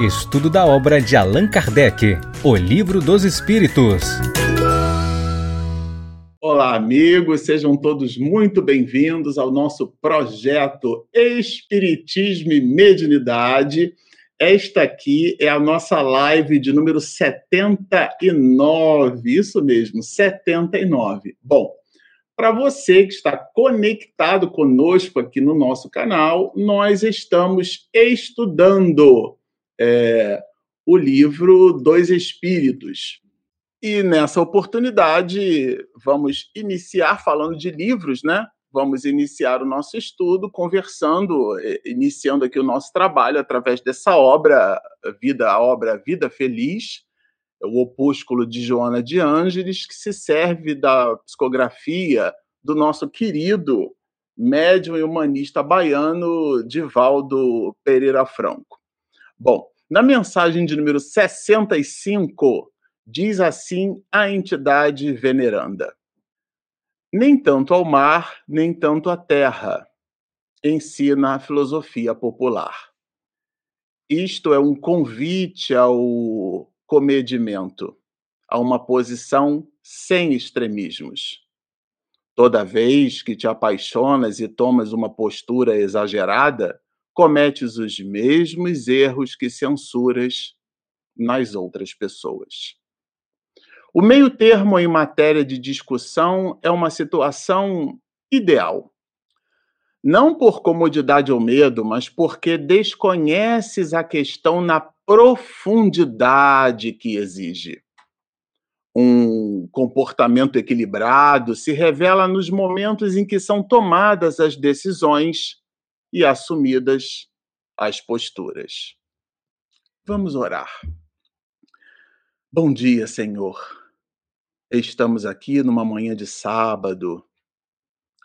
Estudo da obra de Allan Kardec, O Livro dos Espíritos. Olá, amigos, sejam todos muito bem-vindos ao nosso projeto Espiritismo e Mediunidade. Esta aqui é a nossa live de número 79, isso mesmo, 79. Bom, para você que está conectado conosco aqui no nosso canal, nós estamos estudando é, o livro Dois Espíritos. E nessa oportunidade, vamos iniciar falando de livros, né? Vamos iniciar o nosso estudo conversando, é, iniciando aqui o nosso trabalho através dessa obra, vida, a obra Vida Feliz, o opúsculo de Joana de Ângeles, que se serve da psicografia do nosso querido médium e humanista baiano Divaldo Pereira Franco. Bom, na mensagem de número 65, diz assim a entidade veneranda: Nem tanto ao mar, nem tanto à terra, ensina a filosofia popular. Isto é um convite ao comedimento, a uma posição sem extremismos. Toda vez que te apaixonas e tomas uma postura exagerada, cometes os mesmos erros que censuras nas outras pessoas. O meio termo em matéria de discussão é uma situação ideal. Não por comodidade ou medo, mas porque desconheces a questão na profundidade que exige. Um comportamento equilibrado se revela nos momentos em que são tomadas as decisões e assumidas as posturas. Vamos orar. Bom dia, Senhor. Estamos aqui numa manhã de sábado,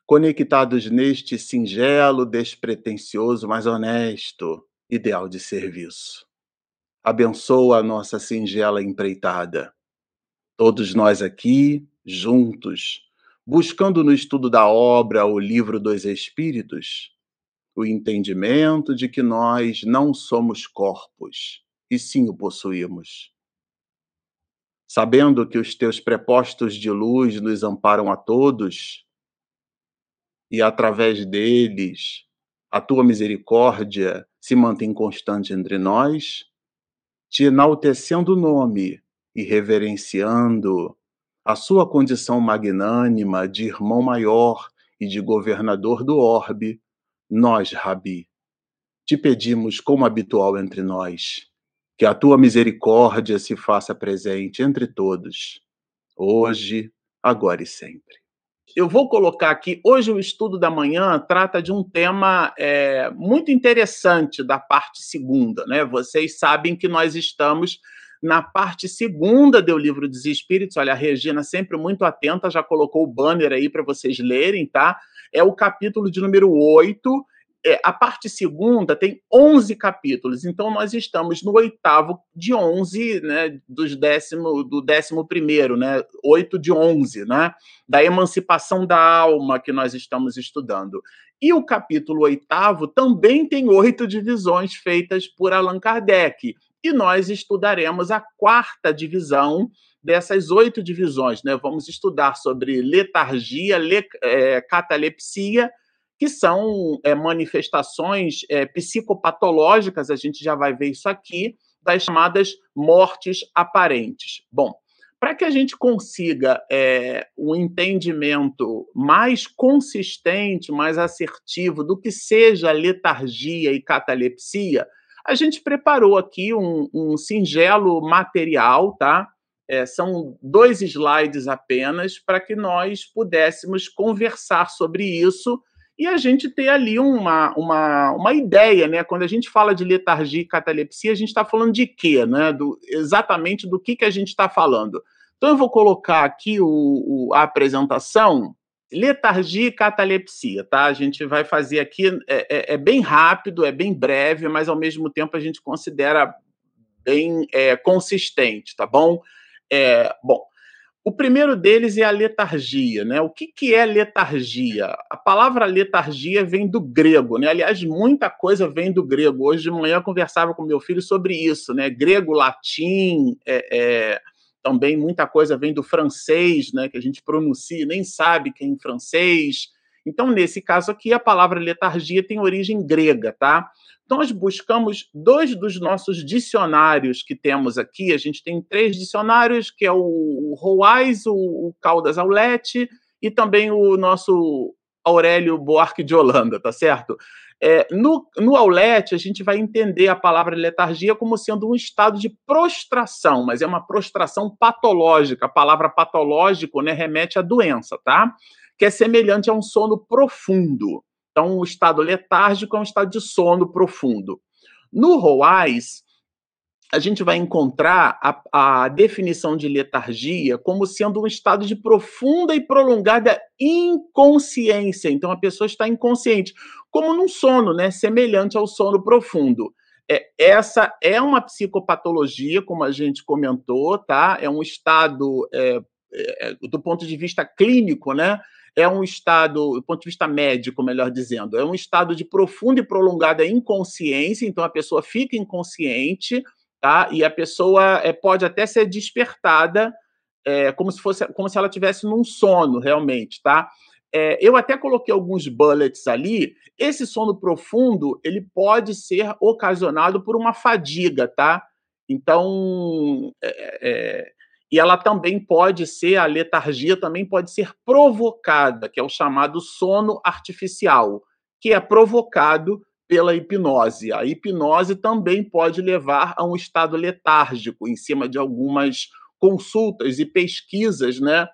conectados neste singelo, despretensioso, mas honesto ideal de serviço abençoa a nossa singela empreitada. Todos nós aqui, juntos, buscando no estudo da obra o livro dos Espíritos, o entendimento de que nós não somos corpos, e sim o possuímos. Sabendo que os teus prepostos de luz nos amparam a todos, e através deles a tua misericórdia se mantém constante entre nós, te enaltecendo o nome e reverenciando a sua condição magnânima de irmão maior e de governador do orbe, nós, Rabi, te pedimos, como habitual entre nós, que a tua misericórdia se faça presente entre todos, hoje, agora e sempre eu vou colocar aqui. Hoje, o estudo da manhã trata de um tema é, muito interessante da parte segunda. Né? Vocês sabem que nós estamos na parte segunda do Livro dos Espíritos. Olha, a Regina, sempre muito atenta, já colocou o banner aí para vocês lerem, tá? É o capítulo de número 8 é, a parte segunda tem 11 capítulos, então nós estamos no oitavo de 11, né, dos décimo, do décimo primeiro, né, oito de 11, né, da emancipação da alma que nós estamos estudando. E o capítulo oitavo também tem oito divisões feitas por Allan Kardec, e nós estudaremos a quarta divisão dessas oito divisões, né, vamos estudar sobre letargia, le, é, catalepsia, que são é, manifestações é, psicopatológicas, a gente já vai ver isso aqui, das chamadas mortes aparentes. Bom, para que a gente consiga é, um entendimento mais consistente, mais assertivo do que seja letargia e catalepsia, a gente preparou aqui um, um singelo material, tá? É, são dois slides apenas para que nós pudéssemos conversar sobre isso e a gente ter ali uma, uma, uma ideia, né? Quando a gente fala de letargia e catalepsia, a gente está falando de quê, né? Do, exatamente do que, que a gente está falando. Então eu vou colocar aqui o, o, a apresentação, letargia e catalepsia, tá? A gente vai fazer aqui, é, é, é, bem rápido, é bem breve, mas ao mesmo tempo a gente considera bem é, consistente, tá bom? É, bom, O primeiro deles é a letargia, né? O que, que é letargia? A palavra letargia vem do grego, né? Aliás, muita coisa vem do grego. Hoje de manhã eu conversava com meu filho sobre isso, né? Grego, latim, é, é, também muita coisa vem do francês, né? Que a gente pronuncia, nem sabe que é francês. Então, nesse caso aqui, a palavra letargia tem origem grega, tá? Nós buscamos dois dos nossos dicionários que temos aqui. A gente tem três dicionários, que é o Roais, o, o Caldas Aulete e também o nosso Aurélio Buarque de Holanda, tá certo? É, no, no Aulete, a gente vai entender a palavra letargia como sendo um estado de prostração, mas é uma prostração patológica. A palavra patológico né, remete à doença, tá? Que é semelhante a um sono profundo. Então, o estado letárgico é um estado de sono profundo. No ROAS, a gente vai encontrar a, a, definição de letargia como sendo um estado de profunda e prolongada inconsciência. Então, a pessoa está inconsciente, como num sono, né? Semelhante ao sono profundo. É, essa é uma psicopatologia, como a gente comentou, tá? É um estado, é, é, do ponto de vista clínico, né? É um estado, do ponto de vista médico, melhor dizendo, é um estado de profunda e prolongada inconsciência, então a pessoa fica inconsciente, tá? E a pessoa é, pode até ser despertada é, como se fosse como se ela tivesse num sono realmente, tá? É, eu até coloquei alguns bullets ali. Esse sono profundo ele pode ser ocasionado por uma fadiga, tá? Então, é, é e ela também pode ser, a letargia também pode ser provocada, que é o chamado sono artificial, que é provocado pela hipnose. A hipnose também pode levar a um estado letárgico, em cima de algumas consultas e pesquisas, né?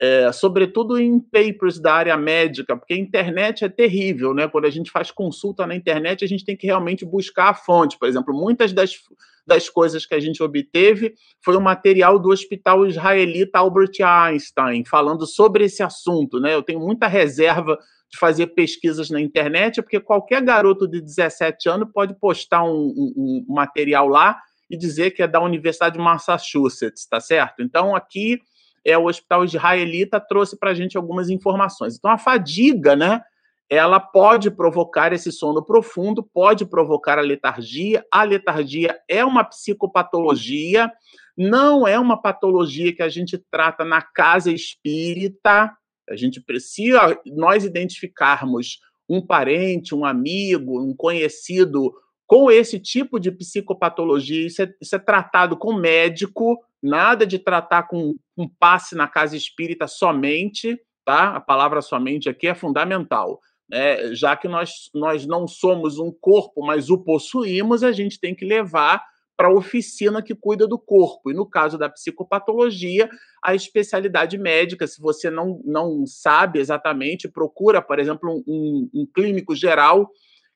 É, sobretudo em papers da área médica, porque a internet é terrível, né? Quando a gente faz consulta na internet, a gente tem que realmente buscar a fonte. Por exemplo, muitas das das coisas que a gente obteve foi o material do Hospital Israelita Albert Einstein, falando sobre esse assunto. Né? Eu tenho muita reserva de fazer pesquisas na internet, porque qualquer garoto de 17 anos pode postar um, um, um material lá e dizer que é da Universidade de Massachusetts, tá certo? Então, aqui é o Hospital Israelita trouxe para a gente algumas informações. Então, a fadiga, né? ela pode provocar esse sono profundo, pode provocar a letargia. A letargia é uma psicopatologia, não é uma patologia que a gente trata na casa espírita. A gente precisa, nós identificarmos um parente, um amigo, um conhecido com esse tipo de psicopatologia, isso é, isso é tratado com médico, nada de tratar com um passe na casa espírita somente, tá? A palavra somente aqui é fundamental né, já que nós, nós não somos um corpo, mas o possuímos, a gente tem que levar para a oficina que cuida do corpo. E no caso da psicopatologia, a especialidade médica, se você não, não sabe exatamente, procura, por exemplo, um, um clínico geral,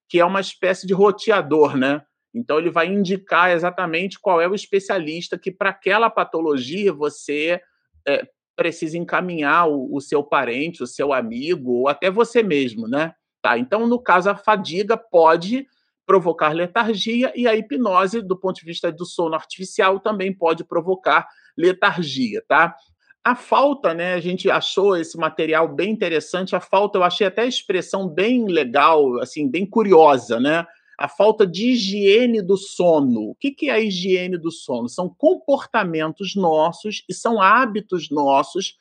que é uma espécie de roteador, né? Então, ele vai indicar exatamente qual é o especialista que, para aquela patologia, você é, precisa encaminhar o, o, seu parente, o seu amigo, ou até você mesmo, né? Tá? Então, no caso, a fadiga pode provocar letargia e a hipnose, do ponto de vista do sono artificial, também pode provocar letargia, tá? A falta, né? A gente achou esse material bem interessante. A falta, eu achei até a expressão bem legal, assim, bem curiosa, né? a falta de higiene do sono. O que é a higiene do sono? São comportamentos nossos e são hábitos nossos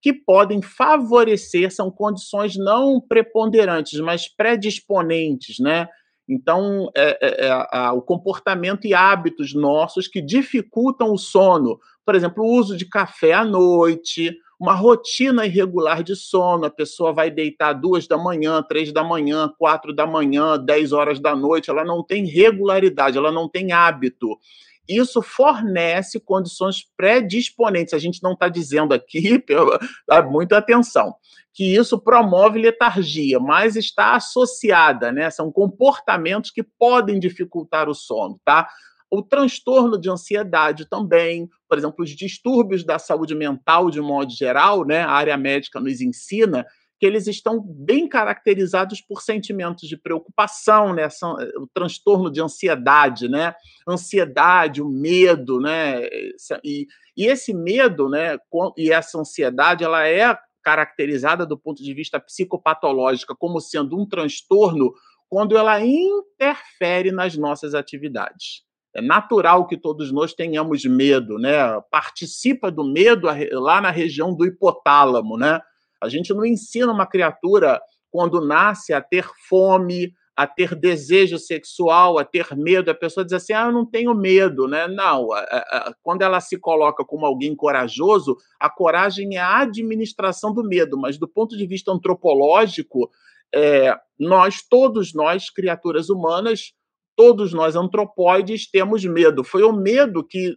que podem favorecer, são condições não preponderantes, mas predisponentes, né? Então, é, é, é, o comportamento e hábitos nossos que dificultam o sono. Por exemplo, o uso de café à noite, uma rotina irregular de sono. A pessoa vai deitar duas da manhã, três da manhã, quatro da manhã, dez horas da noite. Ela não tem regularidade, ela não tem hábito. Isso fornece condições predisponentes. A gente não está dizendo aqui, dá muita atenção, que isso promove letargia, mas está associada, né? São comportamentos que podem dificultar o sono, tá? o transtorno de ansiedade também, por exemplo, os distúrbios da saúde mental de modo geral, né? A área médica nos ensina que eles estão bem caracterizados por sentimentos de preocupação, né? o transtorno de ansiedade, né? Ansiedade, o medo, né? E, e esse medo, né? E essa ansiedade, ela é caracterizada do ponto de vista psicopatológico como sendo um transtorno quando ela interfere nas nossas atividades. É natural que todos nós tenhamos medo, né? Participa do medo lá na região do hipotálamo, né? A gente não ensina uma criatura quando nasce a ter fome, a ter desejo sexual, a ter medo. A pessoa diz assim: "Ah, eu não tenho medo", né? Não, quando ela se coloca como alguém corajoso, a coragem é a administração do medo, mas do ponto de vista antropológico, é, nós todos nós criaturas humanas todos nós antropóides temos medo. Foi o medo que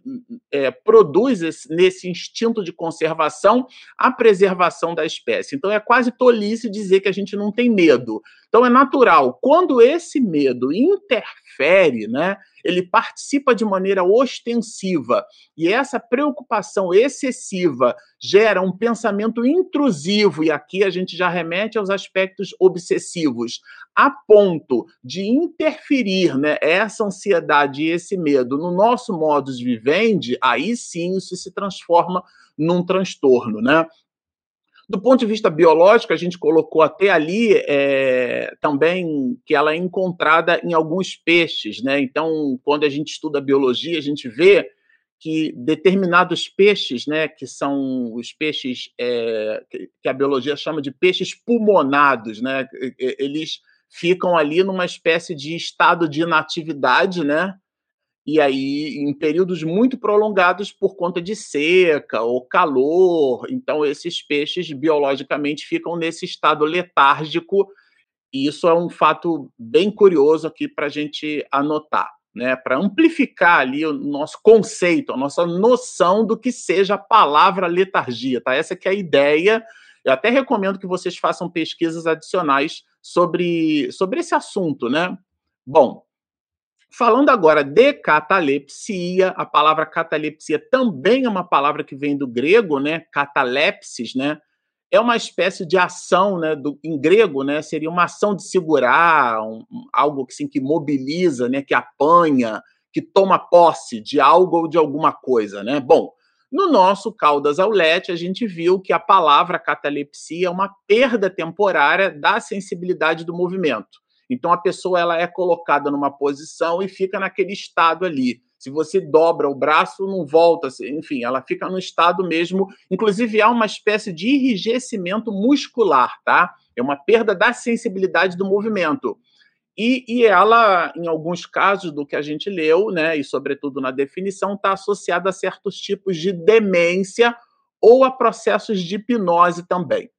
é, produz esse, nesse instinto de conservação a preservação da espécie. Então é quase tolice dizer que a gente não tem medo. Então é natural. Quando esse medo interfere, né, ele participa de maneira ostensiva e essa preocupação excessiva gera um pensamento intrusivo, e aqui a gente já remete aos aspectos obsessivos, a ponto de interferir né, essa ansiedade e esse medo no nosso modus vivendi, aí sim isso se transforma num transtorno, né? Do ponto de vista biológico, a gente colocou até ali é, também que ela é encontrada em alguns peixes, né? Então, quando a gente estuda biologia, a gente vê que determinados peixes, né, que são os peixes é, que a biologia chama de peixes pulmonados, né? Eles ficam ali numa espécie de estado de inatividade, né? E aí em períodos muito prolongados por conta de seca ou calor. Então, esses peixes biologicamente ficam nesse estado letárgico, e isso é um fato bem curioso aqui para a gente anotar. Né, para amplificar ali o nosso conceito, a nossa noção do que seja a palavra letargia, tá? Essa que é a ideia. Eu até recomendo que vocês façam pesquisas adicionais sobre, sobre esse assunto, né? Bom, Falando agora de catalepsia, a palavra catalepsia também é uma palavra que vem do grego, né? Catalepsis, né? É uma espécie de ação, né? Do, em grego, né? Seria uma ação de segurar, um, algo assim, que mobiliza, né? Que apanha, que toma posse de algo ou de alguma coisa, né? Bom, no nosso Caldas Aulete, a gente viu que a palavra catalepsia é uma perda temporária da sensibilidade do movimento. Então a pessoa ela é colocada numa posição e fica naquele estado ali. Se você dobra o braço, não volta, enfim, ela fica no estado mesmo. Inclusive há uma espécie de enrijecimento muscular, tá? É uma perda da sensibilidade do movimento. E, e, ela, em alguns casos do que a gente leu, né, e sobretudo na definição, está associada a certos tipos de demência ou a processos de hipnose também.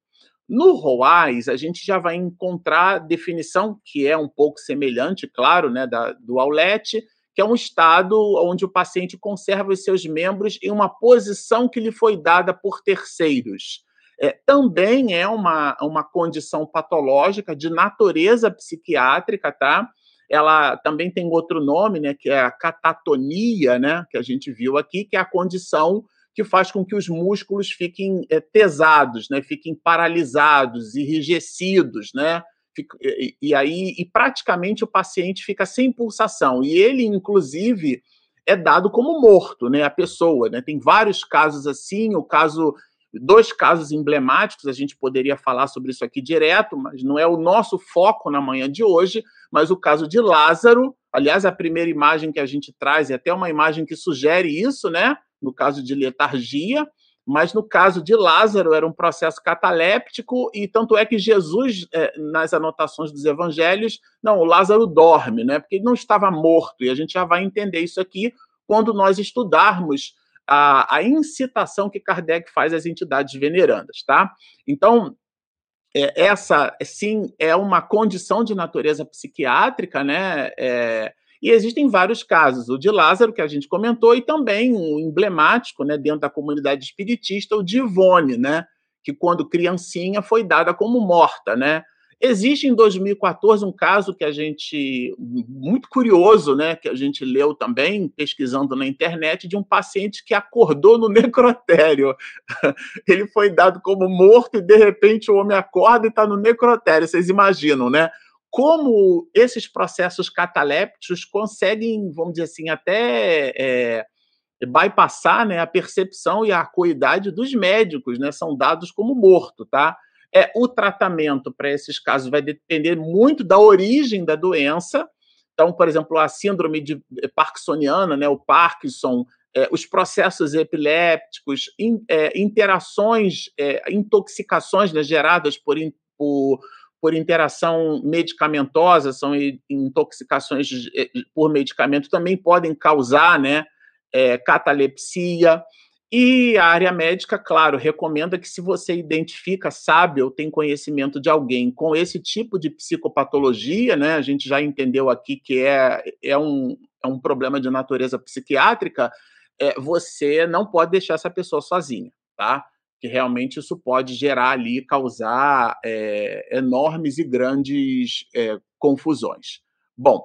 No ROAS, a gente já vai encontrar definição que é um pouco semelhante, claro, né, da, do Aulete, que é um estado onde o paciente conserva os seus membros em uma posição que lhe foi dada por terceiros. É, também é uma, uma condição patológica de natureza psiquiátrica, tá? Ela também tem outro nome, né, que é a catatonia, né, que a gente viu aqui, que é a condição que faz com que os músculos fiquem é, pesados, né? fiquem paralisados, enrijecidos, né? E, e aí, e praticamente o paciente fica sem pulsação. E ele, inclusive, é dado como morto, né? A pessoa, né? Tem vários casos assim, o caso dois casos emblemáticos, a gente poderia falar sobre isso aqui direto, mas não é o nosso foco na manhã de hoje, mas o caso de Lázaro, aliás, a primeira imagem que a gente traz é até uma imagem que sugere isso, né? No caso de letargia, mas no caso de Lázaro era um processo cataléptico, e tanto é que Jesus, é, nas anotações dos evangelhos, não, o Lázaro dorme, né? Porque ele não estava morto, e a gente já vai entender isso aqui quando nós estudarmos a, a incitação que Kardec faz às entidades venerandas, tá? Então, é, essa, sim, é uma condição de natureza psiquiátrica, né? É, e existem vários casos, o de Lázaro, que a gente comentou, e também um emblemático, né, dentro da comunidade espiritista, o de Ivone, né, que quando criancinha foi dada como morta, né? Existe em 2014 um caso que a gente muito curioso, né, que a gente leu também pesquisando na internet de um paciente que acordou no necrotério. Ele foi dado como morto e de repente o homem acorda e está no necrotério. Vocês imaginam, né? Como esses processos catalépticos conseguem, vamos dizer assim, até é, bypassar né, a percepção e a acuidade dos médicos, né? São dados como morto, tá? É, o tratamento para esses casos vai depender muito da origem da doença. Então, por exemplo, a síndrome de eh, parkinsoniana, né, o Parkinson, é, os processos epilépticos, in, é, interações, é, intoxicações né, geradas por, por, por interação medicamentosa, são intoxicações eh, por medicamento, também podem causar né, catalepsia. E a área médica, claro, recomenda que se você identifica, sabe ou tem conhecimento de alguém com esse tipo de psicopatologia, né? A gente já entendeu aqui que é, é, um, é um problema de natureza psiquiátrica, é, você não pode deixar essa pessoa sozinha, tá? Que realmente isso pode gerar ali, causar é, enormes e grandes é, confusões. Bom,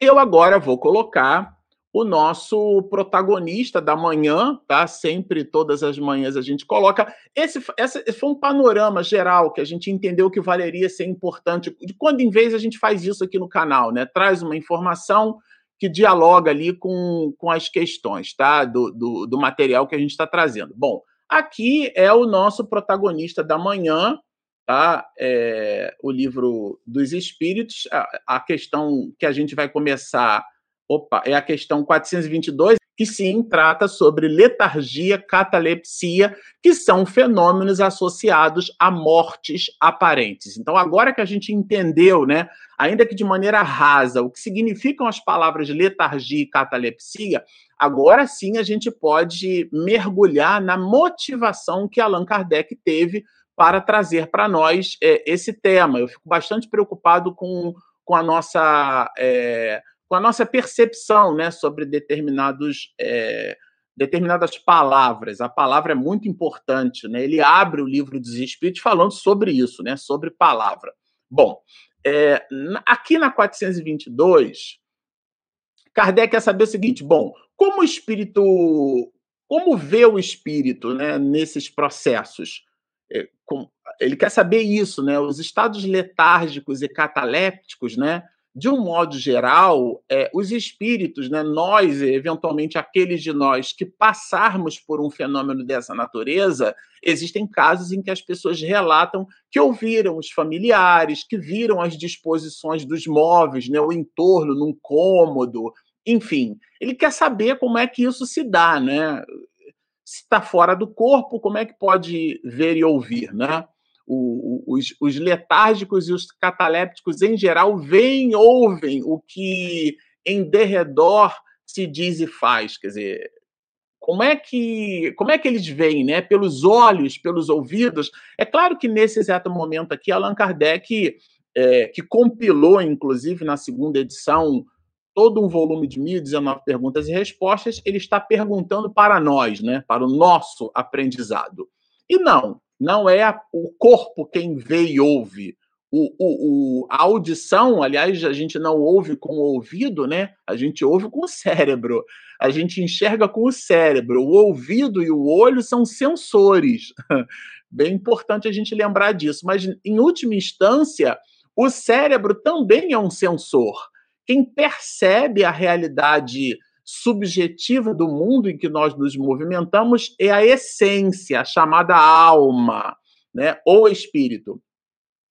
eu agora vou colocar o nosso protagonista da manhã, tá? Sempre, todas as manhãs, a gente coloca. Esse, esse foi um panorama geral que a gente entendeu que valeria ser importante. De quando em vez a gente faz isso aqui no canal, né? Traz uma informação que dialoga ali com, com as questões, tá? Do, do, do material que a gente está trazendo. Bom, aqui é o nosso protagonista da manhã, tá? É, o livro dos Espíritos. A, a questão que a gente vai começar Opa, é a questão 422, que sim trata sobre letargia, catalepsia, que são fenômenos associados a mortes aparentes. Então, agora que a gente entendeu, né, ainda que de maneira rasa, o que significam as palavras letargia e catalepsia, agora sim a gente pode mergulhar na motivação que Allan Kardec teve para trazer para nós é, esse tema. Eu fico bastante preocupado com, com a nossa. É, com a nossa percepção né, sobre determinados, é, determinadas palavras. A palavra é muito importante. Né? Ele abre o livro dos Espíritos falando sobre isso, né, sobre palavra. Bom, é, aqui na 422, Kardec quer saber o seguinte: bom, como o espírito, como vê o espírito né, nesses processos? É, ele quer saber isso, né? Os estados letárgicos e catalépticos, né? De um modo geral, é, os espíritos, né, nós, eventualmente aqueles de nós que passarmos por um fenômeno dessa natureza, existem casos em que as pessoas relatam que ouviram os familiares, que viram as disposições dos móveis, né, o entorno num cômodo, enfim. Ele quer saber como é que isso se dá, né? Se está fora do corpo, como é que pode ver e ouvir, né? O, os, os letárgicos e os catalépticos, em geral, veem, ouvem o que em derredor se diz e faz. Quer dizer, como é que como é que eles veem, né? Pelos olhos, pelos ouvidos. É claro que nesse exato momento aqui, Allan Kardec, é, que compilou, inclusive, na segunda edição, todo um volume de 1.019 perguntas e respostas, ele está perguntando para nós, né? Para o nosso aprendizado. E não, não é a, o corpo quem vê e ouve. O, o, o, a audição, aliás, a gente não ouve com o ouvido, né? A gente ouve com o cérebro. A gente enxerga com o cérebro. O ouvido e o olho são sensores. Bem importante a gente lembrar disso. Mas, em última instância, o cérebro também é um sensor. Quem percebe a realidade subjetiva do mundo em que nós nos movimentamos é a essência, a chamada alma, né? ou espírito.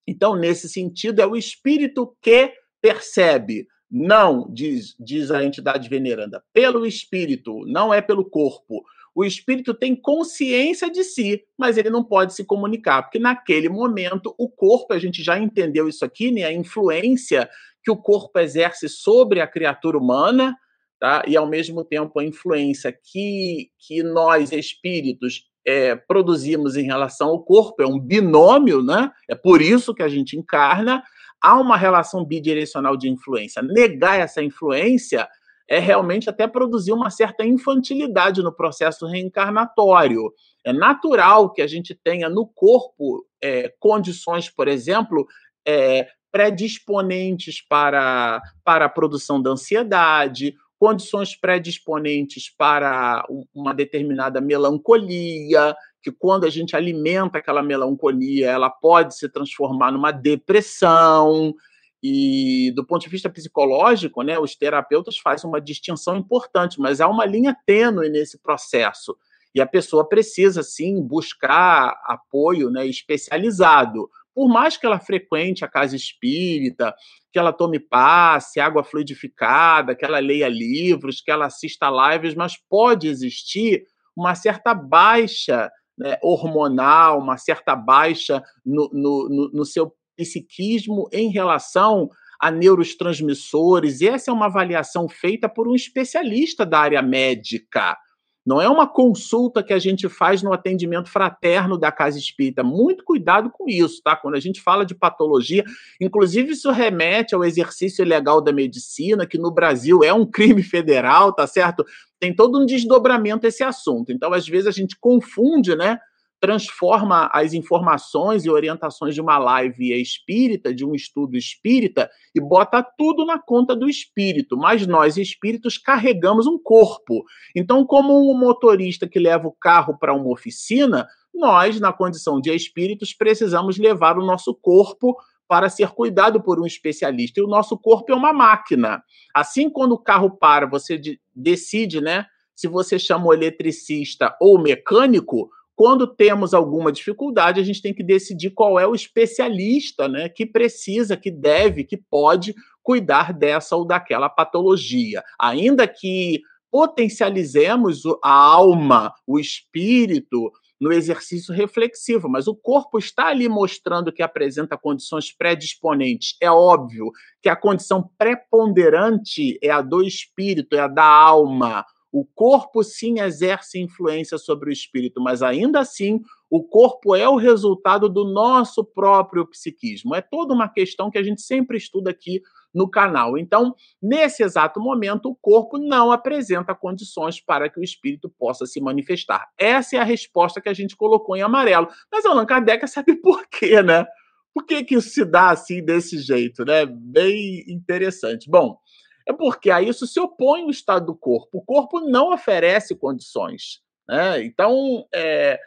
Então, nesse sentido, é o espírito que percebe, não, diz, diz a entidade veneranda, pelo espírito, não é pelo corpo. O espírito tem consciência de si, mas ele não pode se comunicar, porque naquele momento o corpo, a gente já entendeu isso aqui, né? A influência que o corpo exerce sobre a criatura humana, tá? e, ao mesmo tempo, a influência que, que nós, espíritos, é, produzimos em relação ao corpo, é um binômio, né? é por isso que a gente encarna, há uma relação bidirecional de influência. Negar essa influência é realmente até produzir uma certa infantilidade no processo reencarnatório. É natural que a gente tenha no corpo é, condições, por exemplo, é, predisponentes para, para a produção da ansiedade, condições predisponentes para uma determinada melancolia, que quando a gente alimenta aquela melancolia, ela pode se transformar numa depressão. E do ponto de vista psicológico, né, os terapeutas fazem uma distinção importante, mas há uma linha tênue nesse processo. E a pessoa precisa, sim, buscar apoio né, especializado. Por mais que ela frequente a casa espírita, que ela tome passe, água fluidificada, que ela leia livros, que ela assista lives, mas pode existir uma certa baixa né, hormonal, uma certa baixa no, no, no seu psiquismo em relação a neurotransmissores. E essa é uma avaliação feita por um especialista da área médica. Não é uma consulta que a gente faz no atendimento fraterno da casa espírita. Muito cuidado com isso, tá? Quando a gente fala de patologia, inclusive isso remete ao exercício ilegal da medicina, que no Brasil é um crime federal, tá certo? Tem todo um desdobramento esse assunto. Então, às vezes a gente confunde, né? Transforma as informações e orientações de uma live espírita, de um estudo espírita, e bota tudo na conta do espírito. Mas nós, espíritos, carregamos um corpo. Então, como um motorista que leva o carro para uma oficina, nós, na condição de espíritos, precisamos levar o nosso corpo para ser cuidado por um especialista. E o nosso corpo é uma máquina. Assim, quando o carro para, você decide, né? Se você chama o eletricista ou o mecânico, quando temos alguma dificuldade, a gente tem que decidir qual é o especialista né, que precisa, que deve, que pode cuidar dessa ou daquela patologia. Ainda que potencializemos a alma, o espírito, no exercício reflexivo, mas o corpo está ali mostrando que apresenta condições predisponentes. É óbvio que a condição preponderante é a do espírito, é a da alma. O corpo sim exerce influência sobre o espírito, mas ainda assim o corpo é o resultado do nosso próprio psiquismo. É toda uma questão que a gente sempre estuda aqui no canal. Então, nesse exato momento, o corpo não apresenta condições para que o espírito possa se manifestar. Essa é a resposta que a gente colocou em amarelo. Mas Allan Kardec sabe por quê, né? Por que, que isso se dá assim, desse jeito, né? Bem interessante. Bom, é porque a isso se opõe o estado do corpo. O corpo não oferece condições. Né? Então, é,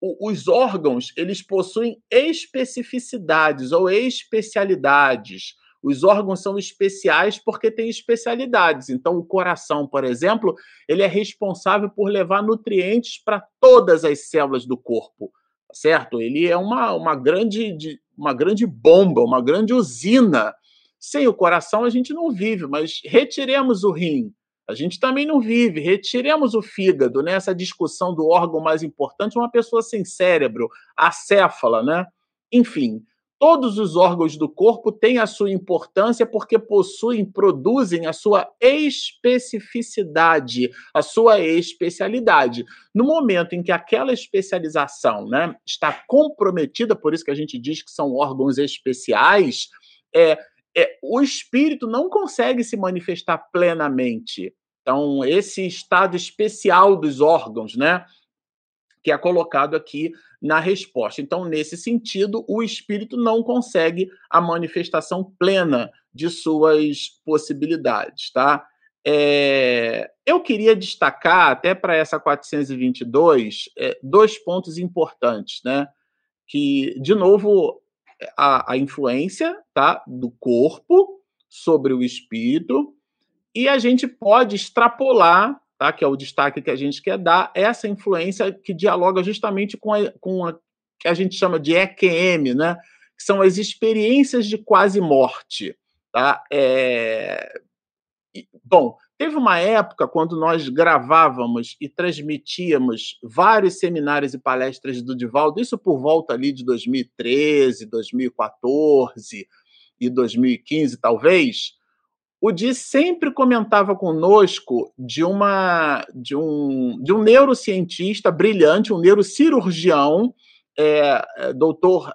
os órgãos eles possuem especificidades ou especialidades. Os órgãos são especiais porque têm especialidades. Então, o coração, por exemplo, ele é responsável por levar nutrientes para todas as células do corpo, tá certo? Ele é uma, uma, grande, uma grande bomba, uma grande usina sem o coração a gente não vive, mas retiremos o rim, a gente também não vive. Retiremos o fígado, né? Essa discussão do órgão mais importante, uma pessoa sem cérebro, acéfala, né? Enfim, todos os órgãos do corpo têm a sua importância porque possuem, produzem a sua especificidade, a sua especialidade. No momento em que aquela especialização né, está comprometida, por isso que a gente diz que são órgãos especiais, é, é, o espírito não consegue se manifestar plenamente. Então, esse estado especial dos órgãos, né? Que é colocado aqui na resposta. Então, nesse sentido, o espírito não consegue a manifestação plena de suas possibilidades, tá? É, eu queria destacar, até para essa 422, é, dois pontos importantes, né? Que, de novo, a, a influência tá, do corpo sobre o espírito, e a gente pode extrapolar, tá, que é o destaque que a gente quer dar, essa influência que dialoga justamente com a, com a que a gente chama de EQM, né, que são as experiências de quase morte. Tá? É... Bom, Teve uma época quando nós gravávamos e transmitíamos vários seminários e palestras do Divaldo, isso por volta ali de 2013, 2014 e 2015, talvez. O Di sempre comentava conosco de uma de um, de um neurocientista brilhante, um neurocirurgião, é, é doutor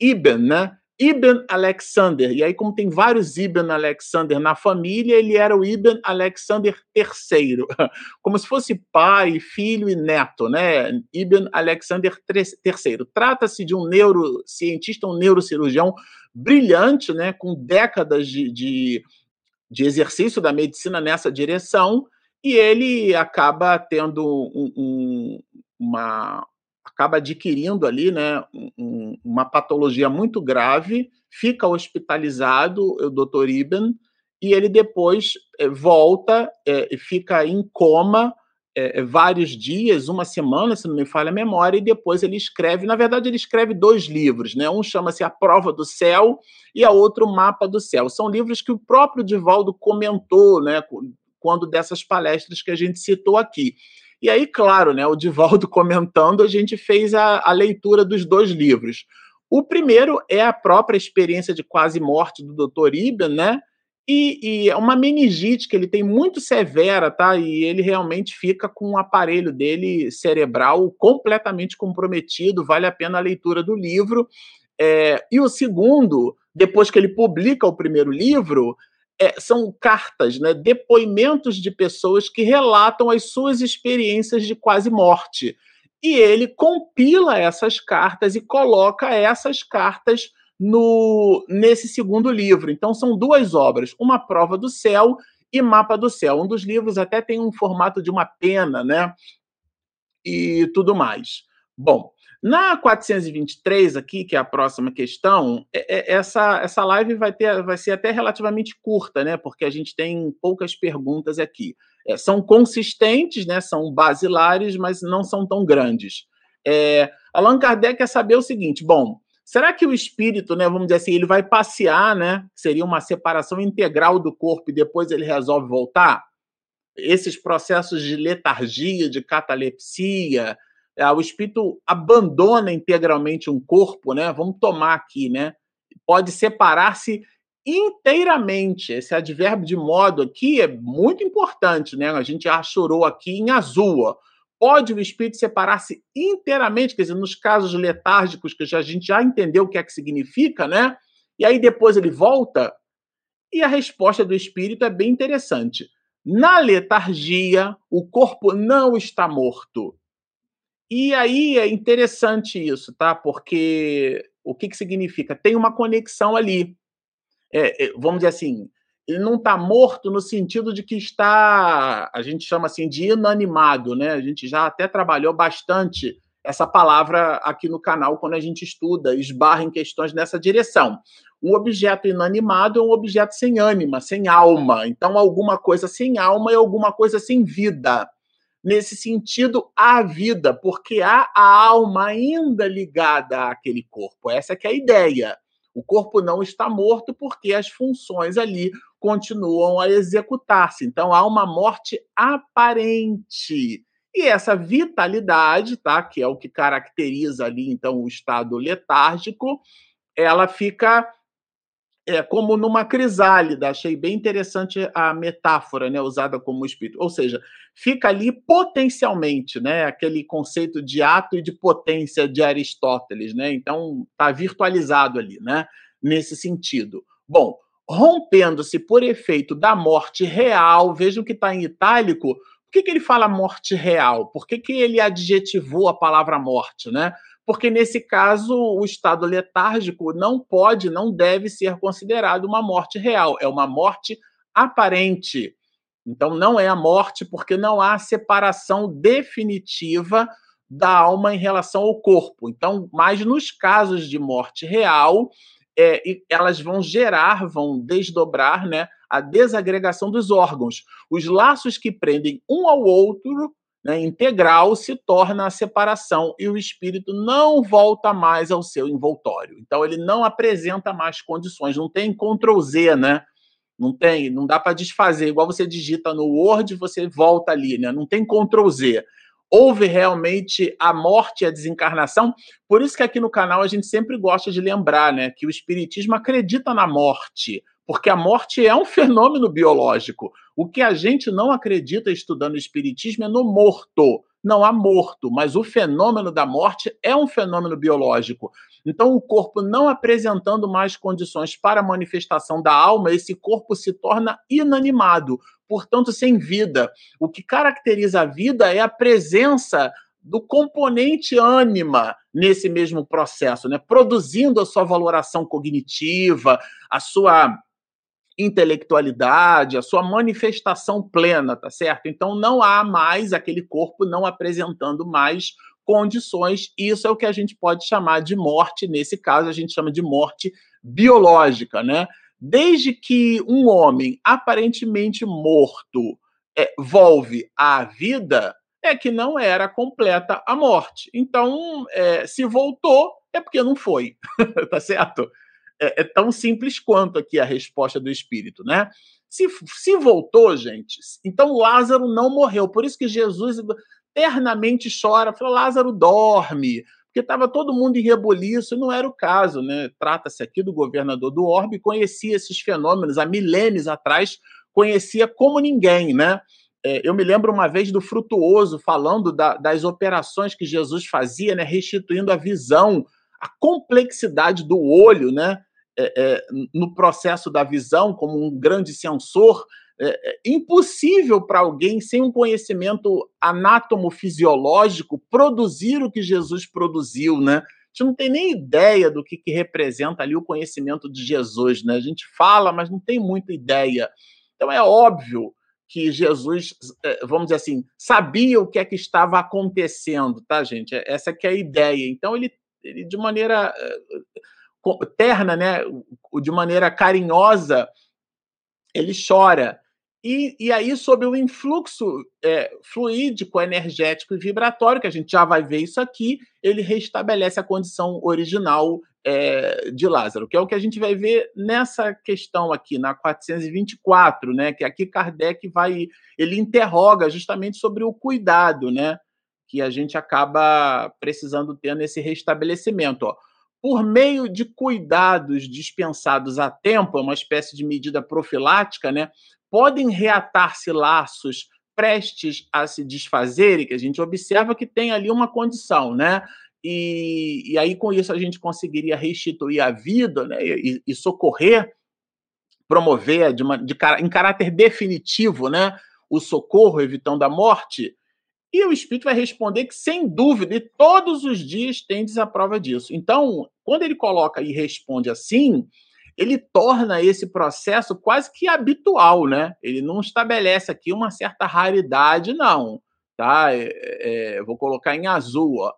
Iben, né? Ibn Alexander. E aí, como tem vários Ibn Alexander na família, ele era o Ibn Alexander III, como se fosse pai, filho e neto, né? Ibn Alexander III. Trata-se de um neurocientista, um neurocirurgião brilhante, né? Com décadas de, de, de exercício da medicina nessa direção, e ele acaba tendo um, um, uma, acaba adquirindo ali né, um, uma patologia muito grave, fica hospitalizado, o Dr. Iben, e ele depois é, volta e é, fica em coma é, vários dias, uma semana, se não me falha a memória, e depois ele escreve, na verdade ele escreve dois livros, né? Um chama-se A Prova do Céu e a outro Mapa do Céu. São livros que o próprio Divaldo comentou, né, quando dessas palestras que a gente citou aqui. E aí, claro, né, o Divaldo comentando, a gente fez a, a leitura dos dois livros. O primeiro é a própria experiência de quase morte do Dr. Iben, né? E, é uma meningite que ele tem muito severa, tá? E ele realmente fica com o aparelho dele cerebral completamente comprometido. Vale a pena a leitura do livro. É, e o segundo, depois que ele publica o primeiro livro, é, são cartas, né, depoimentos de pessoas que relatam as suas experiências de quase morte. E ele compila essas cartas e coloca essas cartas no nesse segundo livro. Então são duas obras, uma prova do céu e mapa do céu. Um dos livros até tem um formato de uma pena, né? E tudo mais. Bom, na 423 aqui, que é a próxima questão, é, é, essa, essa live vai, ter, vai ser até relativamente curta, né? Porque a gente tem poucas perguntas aqui. É, são consistentes, né? São basilares, mas não são tão grandes. É, Allan Kardec quer saber o seguinte: bom, será que o espírito, né? Vamos dizer assim, ele vai passear, né? Seria uma separação integral do corpo e depois ele resolve voltar? Esses processos de letargia, de catalepsia, o espírito abandona integralmente um corpo, né? Vamos tomar aqui, né? Pode separar-se inteiramente. Esse advérbio de modo aqui é muito importante, né? A gente já chorou aqui em azul. Ó. Pode o espírito separar-se inteiramente, quer dizer, nos casos letárgicos que a gente já entendeu o que é que significa, né? E aí depois ele volta. E a resposta do espírito é bem interessante. Na letargia, o corpo não está morto. E aí é interessante isso, tá? Porque o que, que significa? Tem uma conexão ali. É, é, vamos dizer assim, ele não está morto no sentido de que está, a gente chama assim de inanimado, né? A gente já até trabalhou bastante essa palavra aqui no canal quando a gente estuda, esbarra em questões nessa direção. Um objeto inanimado é um objeto sem ânima, sem alma. Então, alguma coisa sem alma é alguma coisa sem vida nesse sentido à vida, porque há a alma ainda ligada àquele corpo. Essa é a ideia. O corpo não está morto porque as funções ali continuam a executar-se. Então há uma morte aparente. E essa vitalidade, tá, que é o que caracteriza ali então o estado letárgico, ela fica é, como numa crisálida. Achei bem interessante a metáfora né, usada como espírito. Ou seja, fica ali potencialmente, né, aquele conceito de ato e de potência de Aristóteles. Né? Então, está virtualizado ali, né, nesse sentido. Bom, rompendo-se por efeito da morte real, vejam que está em itálico. Por que, que ele fala morte real? Por que, que ele adjetivou a palavra morte, né? Porque nesse caso o estado letárgico não pode, não deve ser considerado uma morte real, é uma morte aparente. Então não é a morte porque não há separação definitiva da alma em relação ao corpo. Então, mas nos casos de morte real, é, elas vão gerar, vão desdobrar, né, a desagregação dos órgãos. Os laços que prendem um ao outro né, integral se torna a separação e o espírito não volta mais ao seu envoltório. Então ele não apresenta mais condições, não tem Ctrl Z, né? Não tem, não dá para desfazer, igual você digita no Word, você volta ali, né? Não tem Ctrl Z. Houve realmente a morte e a desencarnação. Por isso que aqui no canal a gente sempre gosta de lembrar, né, que o espiritismo acredita na morte porque a morte é um fenômeno biológico. O que a gente não acredita estudando o espiritismo é no morto, não há morto, mas o fenômeno da morte é um fenômeno biológico. Então, o corpo não apresentando mais condições para a manifestação da alma, esse corpo se torna inanimado, portanto, sem vida. O que caracteriza a vida é a presença do componente ânima nesse mesmo processo, né? produzindo a sua valoração cognitiva, a sua intelectualidade, a sua manifestação plena, tá certo? Então não há mais aquele corpo não apresentando mais condições, isso é o que a gente pode chamar de morte, nesse caso a gente chama de morte biológica, né? Desde que um homem aparentemente morto é, volve à vida, é que não era completa a morte. Então, é, se voltou, é porque não foi, tá certo? É, é, tão simples quanto aqui a resposta do Espírito, né? Se, se voltou, gente, então Lázaro não morreu. Por isso que Jesus eternamente chora, fala, Lázaro dorme, porque estava todo mundo em rebuliço, e não era o caso, né? Trata-se aqui do governador do Orbe, conhecia esses fenômenos há milênios atrás, conhecia como ninguém, né? É, eu me lembro uma vez do Frutuoso falando da, das operações que Jesus fazia, né, restituindo a visão, a complexidade do olho, né, é, é, no processo da visão, como um grande sensor. É, é impossível para alguém sem um conhecimento anátomo-fisiológico produzir o que Jesus produziu, né? A gente não tem nem ideia do que, que representa ali o conhecimento de Jesus, né? A gente fala, mas não tem muita ideia. Então é óbvio que Jesus, eh, vamos dizer assim, sabia o que é que estava acontecendo, tá, gente? Essa que é a ideia. Então, ele, ele de maneira terna, né, de maneira carinhosa, ele chora. E, e aí, sob o influxo é, fluídico, energético e vibratório, que a gente já vai ver isso aqui, ele restabelece a condição original é, de Lázaro, que é o que a gente vai ver nessa questão aqui, na 424, né? Que aqui Kardec vai. Ele interroga justamente sobre o cuidado, né? Que a gente acaba precisando ter nesse restabelecimento. Ó. Por meio de cuidados dispensados a tempo, é uma espécie de medida profilática, né? Podem reatar-se laços prestes a se desfazerem, que a gente observa que tem ali uma condição, né? E, e aí, com isso, a gente conseguiria restituir a vida né, e, e socorrer, promover de uma, de, em caráter definitivo né, o socorro, evitando a morte. E o Espírito vai responder que, sem dúvida, e todos os dias tendes a prova disso. Então, quando ele coloca e responde assim, ele torna esse processo quase que habitual, né? Ele não estabelece aqui uma certa raridade, não. Tá? É, é, vou colocar em azul, ó.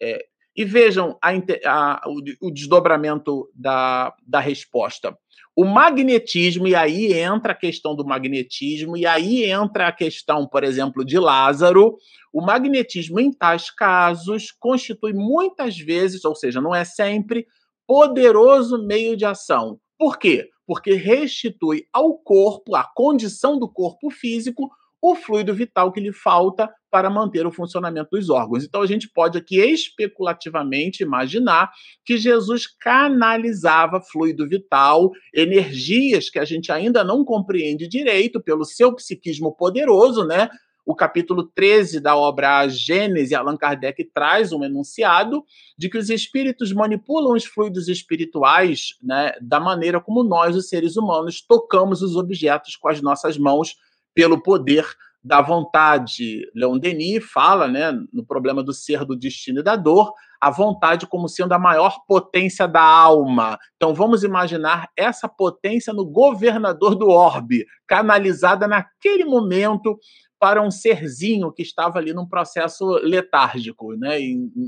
É, e vejam a, a, o, o, desdobramento da, da resposta. O magnetismo, e aí entra a questão do magnetismo, e aí entra a questão, por exemplo, de Lázaro. O magnetismo, em tais casos, constitui muitas vezes, ou seja, não é sempre, poderoso meio de ação. Por quê? Porque restitui ao corpo, à condição do corpo físico, o fluido vital que lhe falta para manter o funcionamento dos órgãos. Então a gente pode aqui especulativamente imaginar que Jesus canalizava fluido vital, energias que a gente ainda não compreende direito pelo seu psiquismo poderoso, né? O capítulo 13 da obra Gênese, Allan Kardec traz um enunciado de que os espíritos manipulam os fluidos espirituais né, da maneira como nós, os seres humanos, tocamos os objetos com as nossas mãos pelo poder da vontade. Leon Denis fala, né, no problema do ser, do destino e da dor, a vontade como sendo a maior potência da alma. Então vamos imaginar essa potência no governador do orbe, canalizada naquele momento para um serzinho que estava ali num processo letárgico, né?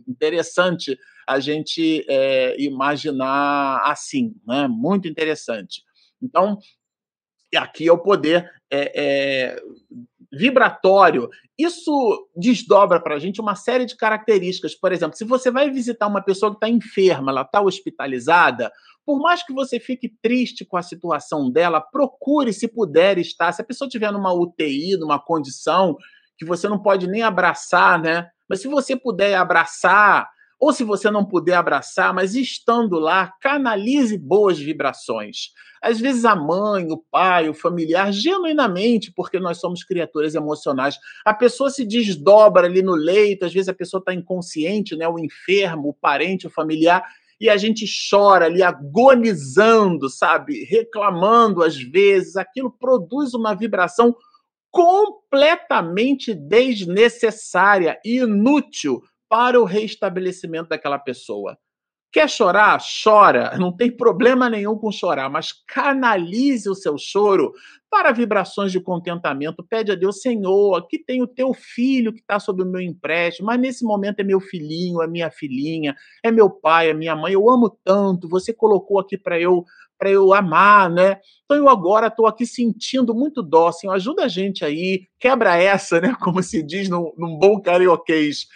interessante a gente é, imaginar assim, né? Muito interessante. Então, aqui é o poder é, é, vibratório. Isso desdobra para a gente uma série de características. Por exemplo, se você vai visitar uma pessoa que está enferma, ela está hospitalizada, por mais que você fique triste com a situação dela, procure, se puder, estar. Se a pessoa estiver numa UTI, numa condição que você não pode nem abraçar, né? Mas se você puder abraçar, Ou se você não puder abraçar, mas estando lá, canalize boas vibrações. Às vezes a mãe, o pai, o familiar, genuinamente, porque nós somos criaturas emocionais, a pessoa se desdobra ali no leito, às vezes a pessoa está inconsciente, né? o enfermo, o parente, o familiar, e a gente chora ali agonizando, sabe? Reclamando às vezes, aquilo produz uma vibração completamente desnecessária e inútil para o reestabelecimento daquela pessoa. Quer chorar? Chora. Não tem problema nenhum com chorar, mas canalize o seu choro para vibrações de contentamento. Pede a Deus, Senhor, aqui tem o teu filho que está sob o meu empréstimo, mas nesse momento é meu filhinho, é minha filhinha, é meu pai, é minha mãe. Eu amo tanto. Você colocou aqui para eu para eu amar, né? Então eu agora estou aqui sentindo muito dó, Senhor, ajuda a gente aí, quebra essa, né? Como se diz num, num bom carioquês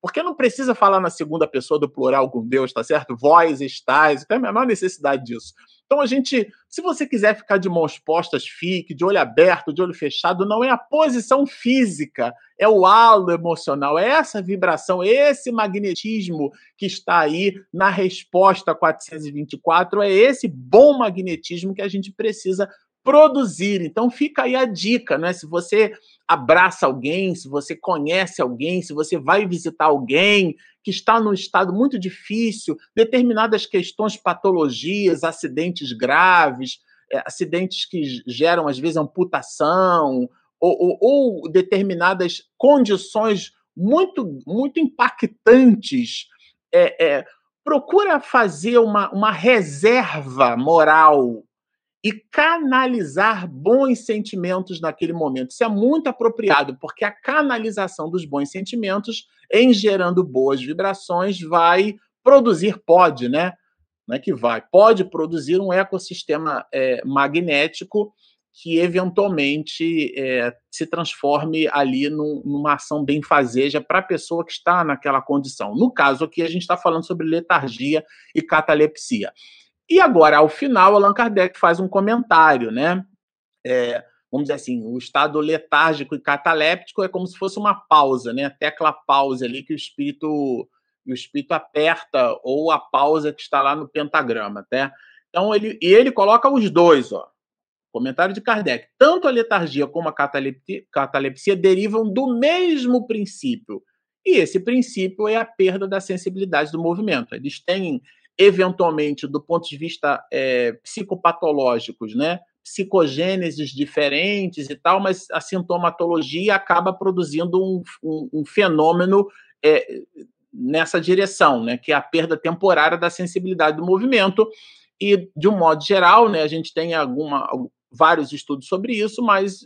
porque não precisa falar na segunda pessoa do plural com Deus, tá certo? Vós estáis, tem a menor necessidade disso. Então a gente, se você quiser ficar de mãos postas, fique, de olho aberto, de olho fechado, não é a posição física, é o halo emocional, é essa vibração, esse magnetismo que está aí na resposta 424, é esse bom magnetismo que a gente precisa produzir. Então fica aí a dica, né? Se você abraça alguém, se você conhece alguém, se você vai visitar alguém que está num estado muito difícil, determinadas questões, patologias, acidentes graves, é, acidentes que geram, às vezes, amputação, ou, ou, ou determinadas condições muito, muito impactantes. É, é, procura fazer uma, uma reserva moral e canalizar bons sentimentos naquele momento. Isso é muito apropriado, porque a canalização dos bons sentimentos, em gerando boas vibrações, vai produzir, pode, né? Não é que vai, pode produzir um ecossistema é, magnético que eventualmente é, se transforme ali num, numa ação benfazeja para a pessoa que está naquela condição. No caso aqui, a gente está falando sobre letargia e catalepsia. E agora, ao final, Allan Kardec faz um comentário, né? É, vamos dizer assim, o estado letárgico e cataléptico é como se fosse uma pausa, né? A tecla pausa ali que o espírito o espírito aperta ou a pausa que está lá no pentagrama, tá? Então ele e ele coloca os dois, ó. Comentário de Kardec. Tanto a letargia como a catalepsia, catalepsia derivam do mesmo princípio. E esse princípio é a perda da sensibilidade do movimento. Eles têm eventualmente, do ponto de vista é, psicopatológicos, né? psicogêneses diferentes e tal, mas a sintomatologia acaba produzindo um, um, um fenômeno é, nessa direção, né? que é a perda temporária da sensibilidade do movimento. E, de um modo geral, né, a gente tem alguma, vários estudos sobre isso, mas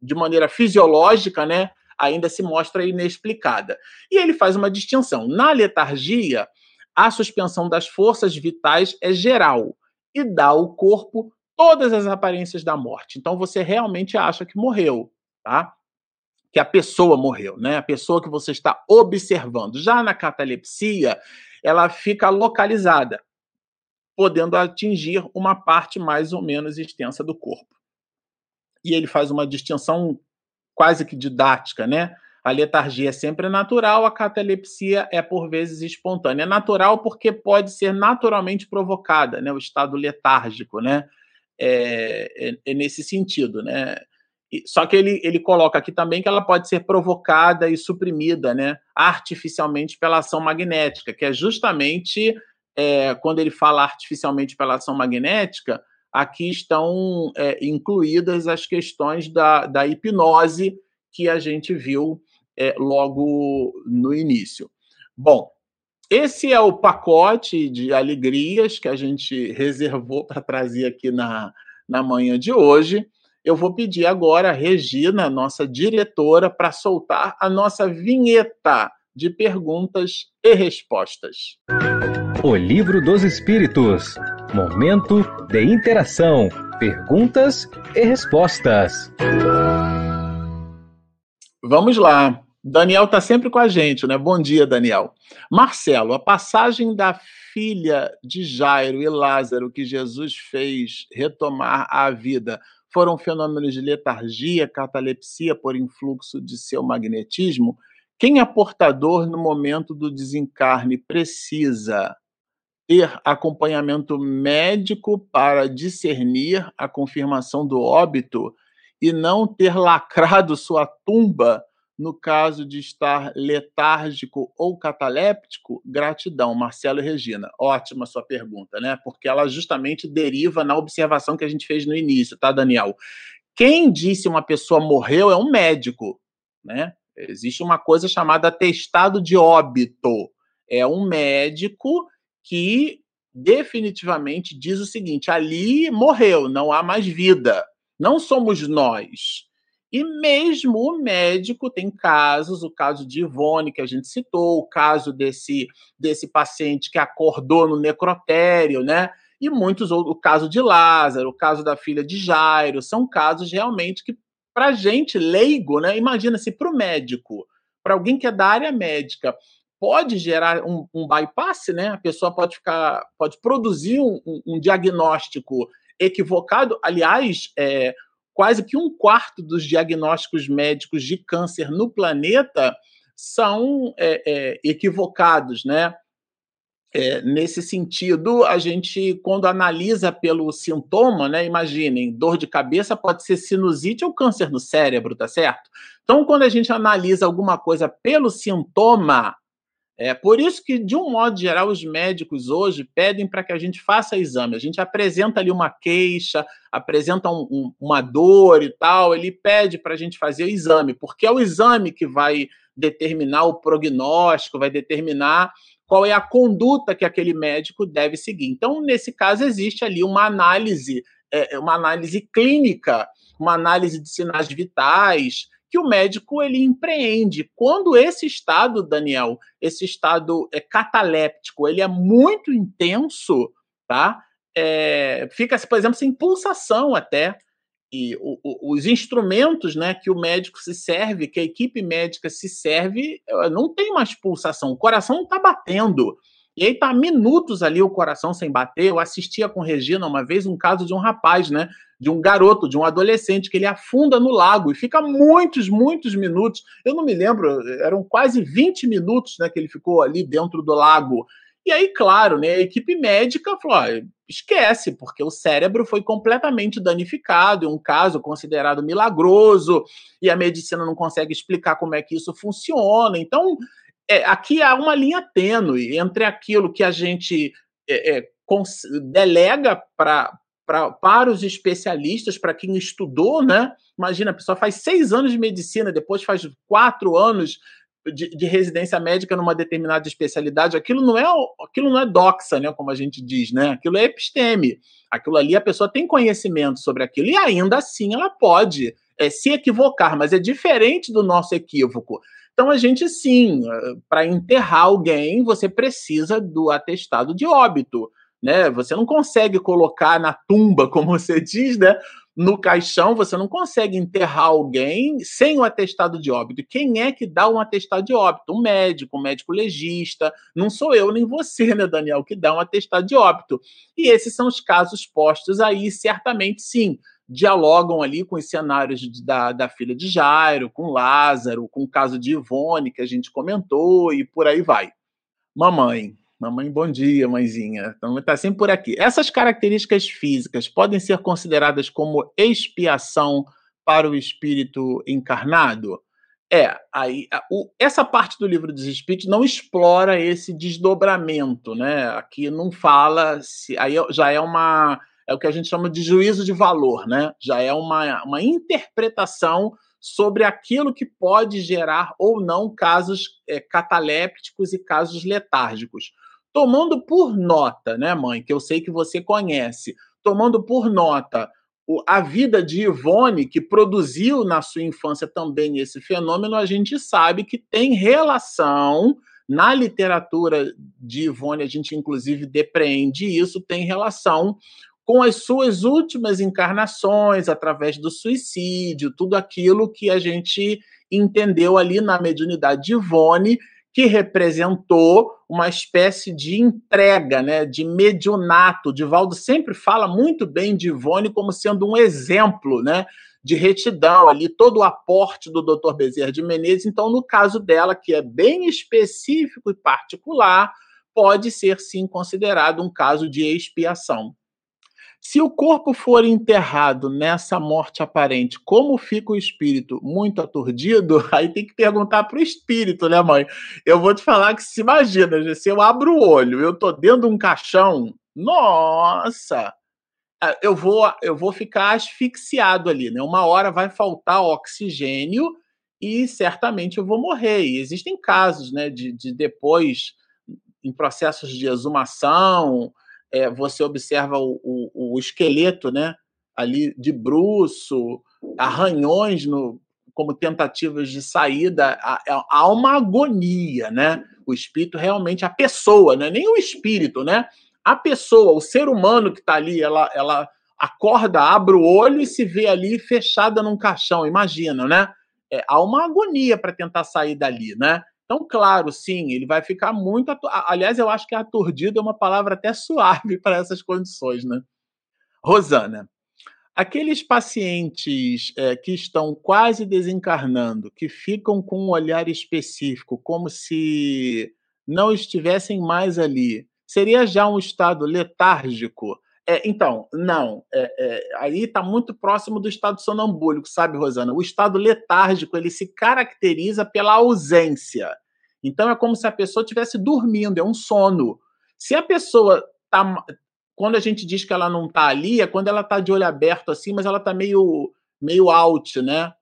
de maneira fisiológica, né, ainda se mostra inexplicada. E ele faz uma distinção. Na letargia, a suspensão das forças vitais é geral e dá ao corpo todas as aparências da morte. Então você realmente acha que morreu, tá? Que a pessoa morreu, né? A pessoa que você está observando. Já na catalepsia, ela fica localizada, podendo atingir uma parte mais ou menos extensa do corpo. E ele faz uma distinção quase que didática, né? A letargia é sempre natural, a catalepsia é por vezes espontânea. É natural porque pode ser naturalmente provocada, né? O estado letárgico, né? É, é, é nesse sentido, né? E, só que ele, ele coloca aqui também que ela pode ser provocada e suprimida, né? Artificialmente pela ação magnética, que é justamente é, quando ele fala artificialmente pela ação magnética, aqui estão é, incluídas as questões da, da hipnose que a gente viu é, logo no início. Bom, esse é o pacote de alegrias que a gente reservou para trazer aqui na, na manhã de hoje. Eu vou pedir agora a Regina, nossa diretora, para soltar a nossa vinheta de perguntas e respostas. O Livro dos Espíritos. Momento de interação. Perguntas e respostas. Vamos lá. Daniel está sempre com a gente, né? Bom dia, Daniel. Marcelo, a passagem da filha de Jairo e Lázaro que Jesus fez retomar a vida foram fenômenos de letargia, catalepsia por influxo de seu magnetismo? Quem é portador no momento do desencarne precisa ter acompanhamento médico para discernir a confirmação do óbito e não ter lacrado sua tumba no caso de estar letárgico ou cataléptico? Gratidão, Marcelo e Regina. Ótima sua pergunta, né? Porque ela justamente deriva na observação que a gente fez no início, tá, Daniel? Quem disse uma pessoa morreu é um médico, né? Existe uma coisa chamada atestado de óbito. É um médico que definitivamente diz o seguinte: ali morreu, não há mais vida. Não somos nós. E mesmo o médico tem casos, o caso de Ivone, que a gente citou, o caso desse, desse paciente que acordou no necrotério, né? E muitos outros, o caso de Lázaro, o caso da filha de Jairo, são casos realmente que para gente leigo, né? Imagina se para o médico, para alguém que é da área médica, pode gerar um, um, bypass, né? A pessoa pode ficar, pode produzir um, um diagnóstico equivocado. Aliás, é, quase que um quarto dos diagnósticos médicos de câncer no planeta são é, é, equivocados, né? É, nesse sentido, a gente, quando analisa pelo sintoma, né, imaginem, dor de cabeça pode ser sinusite ou câncer no cérebro, tá certo? Então, quando a gente analisa alguma coisa pelo sintoma, é por isso que, de um modo geral, os médicos hoje pedem para que a gente faça exame. A gente apresenta ali uma queixa, apresenta um, um, uma dor e tal, ele pede para a gente fazer o exame, porque é o exame que vai determinar o prognóstico, vai determinar qual é a conduta que aquele médico deve seguir. Então, nesse caso, existe ali uma análise, é, uma análise clínica, uma análise de sinais vitais, que o médico ele empreende. Quando esse estado, Daniel, esse estado é cataléptico, ele é muito intenso, tá? É, fica, por exemplo, sem pulsação até e o, o, os instrumentos né, que o médico se serve, que a equipe médica se serve, eh, não tem mais pulsação, o coração não está batendo. E aí tá minutos ali o coração sem bater. Eu assistia com Regina uma vez um caso de um rapaz, né? De um garoto, de um adolescente, que ele afunda no lago e fica muitos, muitos minutos. Eu não me lembro, eram quase 20 minutos né, que ele ficou ali dentro do lago. E aí, claro, né, a equipe médica falou: esquece, porque o cérebro foi completamente danificado, é um caso considerado milagroso, e a medicina não consegue explicar como é que isso funciona. Então, é, aqui há uma linha tênue entre aquilo que a gente é, é, delega pra, pra, para os especialistas, para quem estudou, né? Imagina, a pessoa faz seis anos de medicina, depois faz quatro anos de, de, residência médica numa determinada especialidade, aquilo não é aquilo não é doxa, né, como a gente diz, né? Aquilo é episteme. Aquilo ali a pessoa tem conhecimento sobre aquilo e ainda assim ela pode é, se equivocar, mas é diferente do nosso equívoco. Então a gente sim, para enterrar alguém, você precisa do atestado de óbito, né? Você não consegue colocar na tumba, como você diz, né? no caixão, você não consegue enterrar alguém sem o atestado de óbito. Quem é que dá um atestado de óbito? Um médico, um médico legista. Não sou eu nem você, né, Daniel, que dá um atestado de óbito. E esses são os casos postos aí, certamente sim. Dialogam ali com os cenários da, da filha de Jairo, com Lázaro, com o caso de Ivone, que a gente comentou, e por aí vai. Mamãe, Mamãe, bom dia, mãezinha. Então, está sempre por aqui. Essas características físicas podem ser consideradas como expiação para o espírito encarnado? É, aí, o, essa parte do livro dos Espíritos não explora esse desdobramento, né? Aqui não fala se aí já é uma é o que a gente chama de juízo de valor, né? Já é uma, uma interpretação sobre aquilo que pode gerar ou não casos é, catalépticos e casos letárgicos tomando por nota, né, mãe, que eu sei que você conhece, tomando por nota a vida de Ivone, que produziu na sua infância também esse fenômeno, a gente sabe que tem relação na literatura de Ivone, a gente inclusive depreende isso, tem relação com as suas últimas encarnações, através do suicídio, tudo aquilo que a gente entendeu ali na mediunidade de Ivone, que representou uma espécie de entrega, né, de mediunato. Divaldo sempre fala muito bem de Ivone como sendo um exemplo, né, de retidão ali, todo o aporte do Dr. Bezerra de Menezes. Então, no caso dela, que é bem específico e particular, pode ser sim considerado um caso de expiação. Se o corpo for enterrado nessa morte aparente, como fica o espírito? Muito aturdido? Aí tem que perguntar para o espírito, né, mãe? Eu vou te falar que se imagina, se eu abro o olho, eu tô dentro de um caixão, nossa, é, eu vou, eu vou ficar asfixiado ali, né? Uma hora vai faltar oxigênio e certamente eu vou morrer. E existem casos, né, de, de depois, em processos de exumação, é, você observa o, o, o, esqueleto, né? Ali de bruço, arranhões no, como tentativas de saída, há, há uma agonia, né? O espírito realmente, a pessoa, né? nem o espírito, né? A pessoa, o ser humano que está ali, ela, ela acorda, abre o olho e se vê ali fechada num caixão, imagina, né? É, há uma agonia para tentar sair dali, né? Então, claro, sim, ele vai ficar muito. Aliás, eu acho que aturdido é uma palavra até suave para essas condições, né? Rosana, aqueles pacientes é, que estão quase desencarnando, que ficam com um olhar específico, como se não estivessem mais ali, seria já um estado letárgico? É, então, não. É, é, aí está muito próximo do estado sonambúlico, sabe, Rosana? O estado letárgico ele se caracteriza pela ausência. Então é como se a pessoa estivesse dormindo, é um sono. Se a pessoa tá, quando a gente diz que ela não está ali, é quando ela está de olho aberto assim, mas ela está meio meio out, né?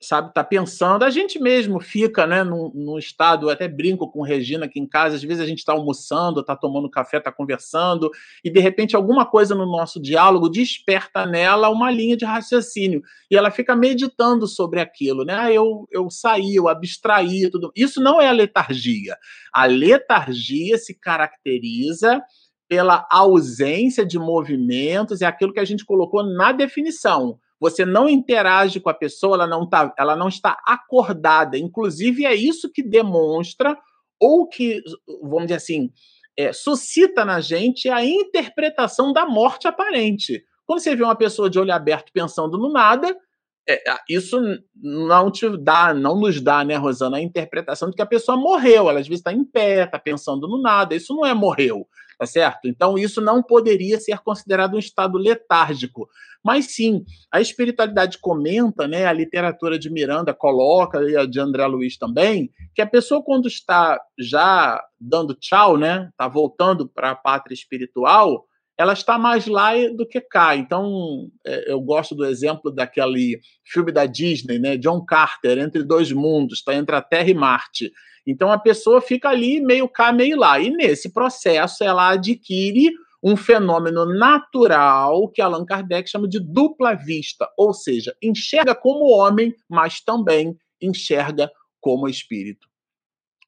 Sabe, tá pensando. A gente mesmo fica, né, num, num estado, eu até brinco com Regina aqui em casa, às vezes a gente está almoçando, está tomando café, está conversando, e de repente alguma coisa no nosso diálogo desperta nela uma linha de raciocínio, e ela fica meditando sobre aquilo, né? Ah, eu, eu saí, eu abstraí, tudo. Isso não é a letargia. A letargia se caracteriza pela ausência de movimentos, é aquilo que a gente colocou na definição você não interage com a pessoa, ela não, tá, ela não está acordada. Inclusive, é isso que demonstra, ou que, vamos dizer assim, é, suscita na gente a interpretação da morte aparente. Quando você vê uma pessoa de olho aberto pensando no nada, é, isso não te dá, não nos dá, né, Rosana, a interpretação de que a pessoa morreu. Ela às vezes está em pé, está pensando no nada. Isso não é morreu, tá certo? Então isso não poderia ser considerado um estado letárgico. Mas sim, a espiritualidade comenta, né, a literatura de Miranda coloca, e a de André Luiz também, que a pessoa quando está já dando tchau, né, está voltando para a pátria espiritual, ela está mais lá do que cá. Então, é, eu gosto do exemplo daquele filme da Disney, né, John Carter, Entre Dois Mundos, está entre a Terra e Marte. Então, a pessoa fica ali meio cá, meio lá. E nesse processo, ela adquire um fenômeno natural que Allan Kardec chama de dupla vista, ou seja, enxerga como homem, mas também enxerga como espírito.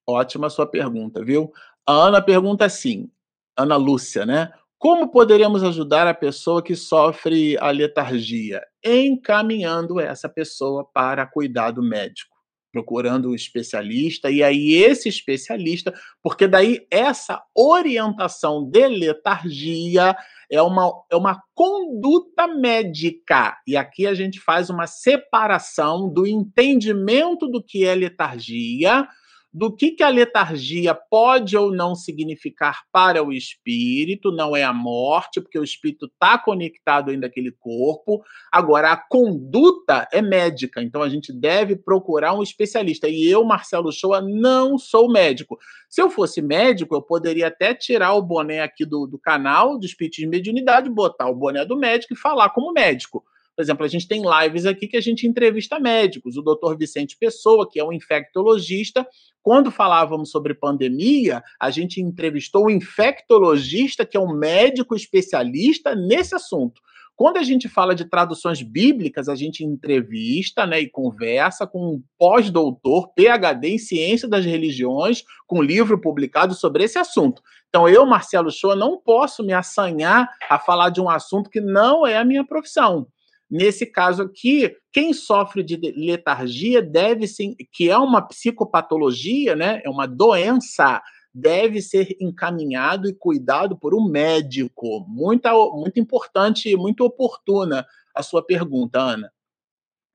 Ótima sua pergunta, viu? A Ana pergunta assim, Ana Lúcia, né? Como poderemos ajudar a pessoa que sofre a letargia? Encaminhando essa pessoa para cuidado médico procurando um especialista, e aí esse especialista, porque daí essa orientação de letargia é uma, é uma conduta médica. E aqui a gente faz uma separação do entendimento do que é letargia do que, que a letargia pode ou não significar para o espírito, não é a morte, porque o espírito está conectado ainda àquele corpo. Agora, a conduta é médica, então a gente deve procurar um especialista. E eu, Marcelo Shoa, não sou médico. Se eu fosse médico, eu poderia até tirar o boné aqui do, do canal do Espiritismo de Mediunidade, botar o boné do médico e falar como médico. Por exemplo, a gente tem lives aqui que a gente entrevista médicos. O doutor Vicente Pessoa, que é um infectologista, quando falávamos sobre pandemia, a gente entrevistou um infectologista, que é um médico especialista nesse assunto. Quando a gente fala de traduções bíblicas, a gente entrevista né, e conversa com um pós-doutor, PhD em Ciência das Religiões, com livro publicado sobre esse assunto. Então, eu, Marcelo Shoa, não posso me assanhar a falar de um assunto que não é a minha profissão. Nesse caso aqui, quem sofre de letargia deve ser, que é uma psicopatologia, né? É uma doença, deve ser encaminhado e cuidado por um médico. Muito, muito importante e muito oportuna a sua pergunta, Ana.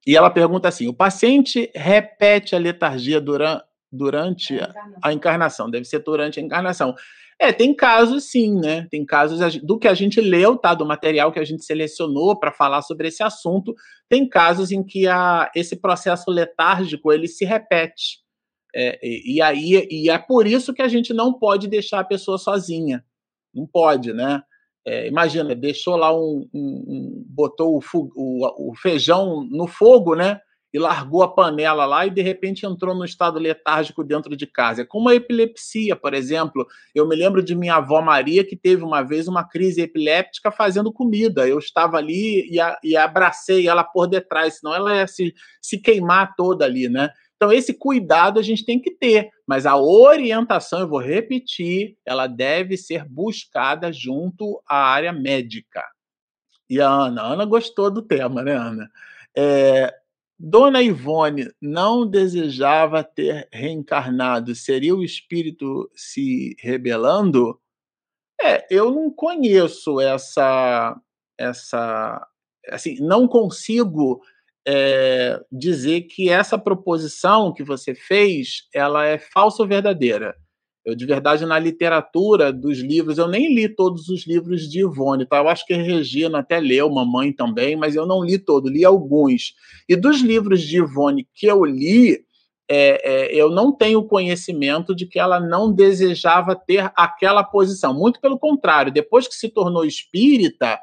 E ela pergunta assim: o paciente repete a letargia durante, durante a, encarnação. a encarnação, deve ser durante a encarnação. É, tem casos sim, né? Tem casos do que a gente leu, tá? Do material que a gente selecionou para falar sobre esse assunto, tem casos em que a, esse processo letárgico ele se repete. É, e, e aí e é por isso que a gente não pode deixar a pessoa sozinha. Não pode, né? É, imagina, deixou lá um, um, um botou o, o, o, feijão no fogo, né? E largou a panela lá e de repente entrou no estado letárgico dentro de casa. É como a epilepsia, por exemplo. Eu me lembro de minha avó Maria que teve uma vez uma crise epiléptica fazendo comida. Eu estava ali e, a, e abracei ela por detrás, senão ela ia se, se queimar toda ali, né? Então, esse cuidado a gente tem que ter, mas a orientação, eu vou repetir, ela deve ser buscada junto à área médica. E a Ana, a Ana gostou do tema, né, Ana? É, Dona Ivone não desejava ter reencarnado, seria o espírito se rebelando? É, eu não conheço essa essa assim, não consigo é, dizer que essa proposição que você fez, ela é falsa ou verdadeira. Eu, de verdade, na literatura dos livros, eu nem li todos os livros de Ivone, tá? Eu acho que a Regina até leu, mamãe também, mas eu não li todo, li alguns. E dos livros de Ivone que eu li, é, é, eu não tenho conhecimento de que ela não desejava ter aquela posição. Muito pelo contrário, depois que se tornou espírita,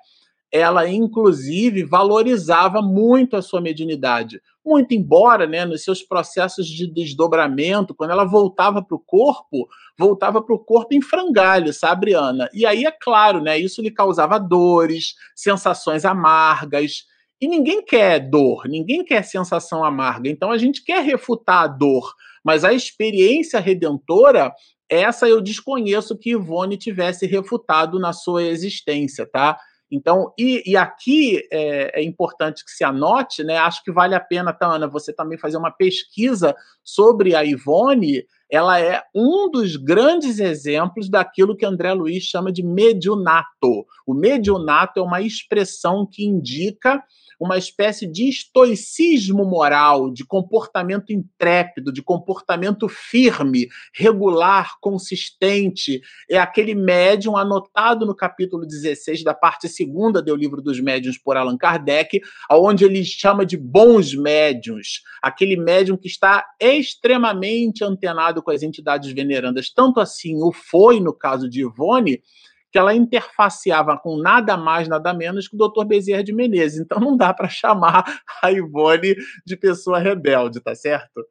ela inclusive valorizava muito a sua mediunidade. Muito embora, né, nos seus processos de desdobramento, quando ela voltava para o corpo, voltava para o corpo em frangalho, sabe, Ana? E aí, é claro, né, isso lhe causava dores, sensações amargas. E ninguém quer dor, ninguém quer sensação amarga. Então a gente quer refutar a dor, mas a experiência redentora essa eu desconheço que Ivone tivesse refutado na sua existência, tá? Então, e, e aqui é, é, importante que se anote, né? Acho que vale a pena, Tana, você também fazer uma pesquisa sobre a Ivone. Ela é um dos grandes exemplos daquilo que André Luiz chama de mediunato. O mediunato é uma expressão que indica uma espécie de estoicismo moral, de comportamento intrépido, de comportamento firme, regular, consistente. É aquele médium anotado no capítulo 16 da parte segunda do livro dos médiuns por Allan Kardec, onde ele chama de bons médiuns, aquele médium que está extremamente antenado com as entidades venerandas, tanto assim o foi no caso de Ivone, que ela interfaceava com nada mais, nada menos que o Dr. Bezerra de Menezes. Então não dá para chamar a Ivone de pessoa rebelde, tá certo?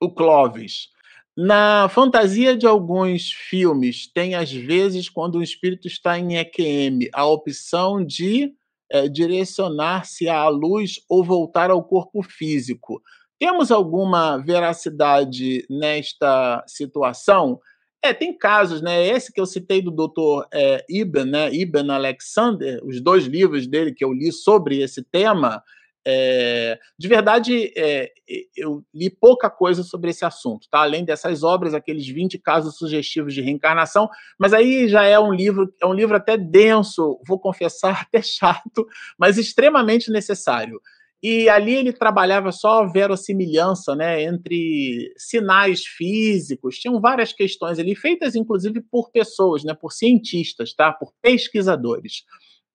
O Clóvis. Na fantasia de alguns filmes, tem às vezes, quando o espírito está em EQM, a opção de é, direcionar-se à luz ou voltar ao corpo físico. Temos alguma veracidade nesta situação? É, tem casos, né? Esse que eu citei do Dr. É, Ibn, né? Ibn Alexander, os dois livros dele que eu li sobre esse tema. É, de verdade, é, eu li pouca coisa sobre esse assunto, tá? Além dessas obras, aqueles 20 casos sugestivos de reencarnação, mas aí já é um livro, é um livro até denso, vou confessar, até chato, mas extremamente necessário. E ali ele trabalhava só a verossimilhança né, entre sinais físicos, tinham várias questões ali, feitas inclusive por pessoas, né, por cientistas, tá, por pesquisadores,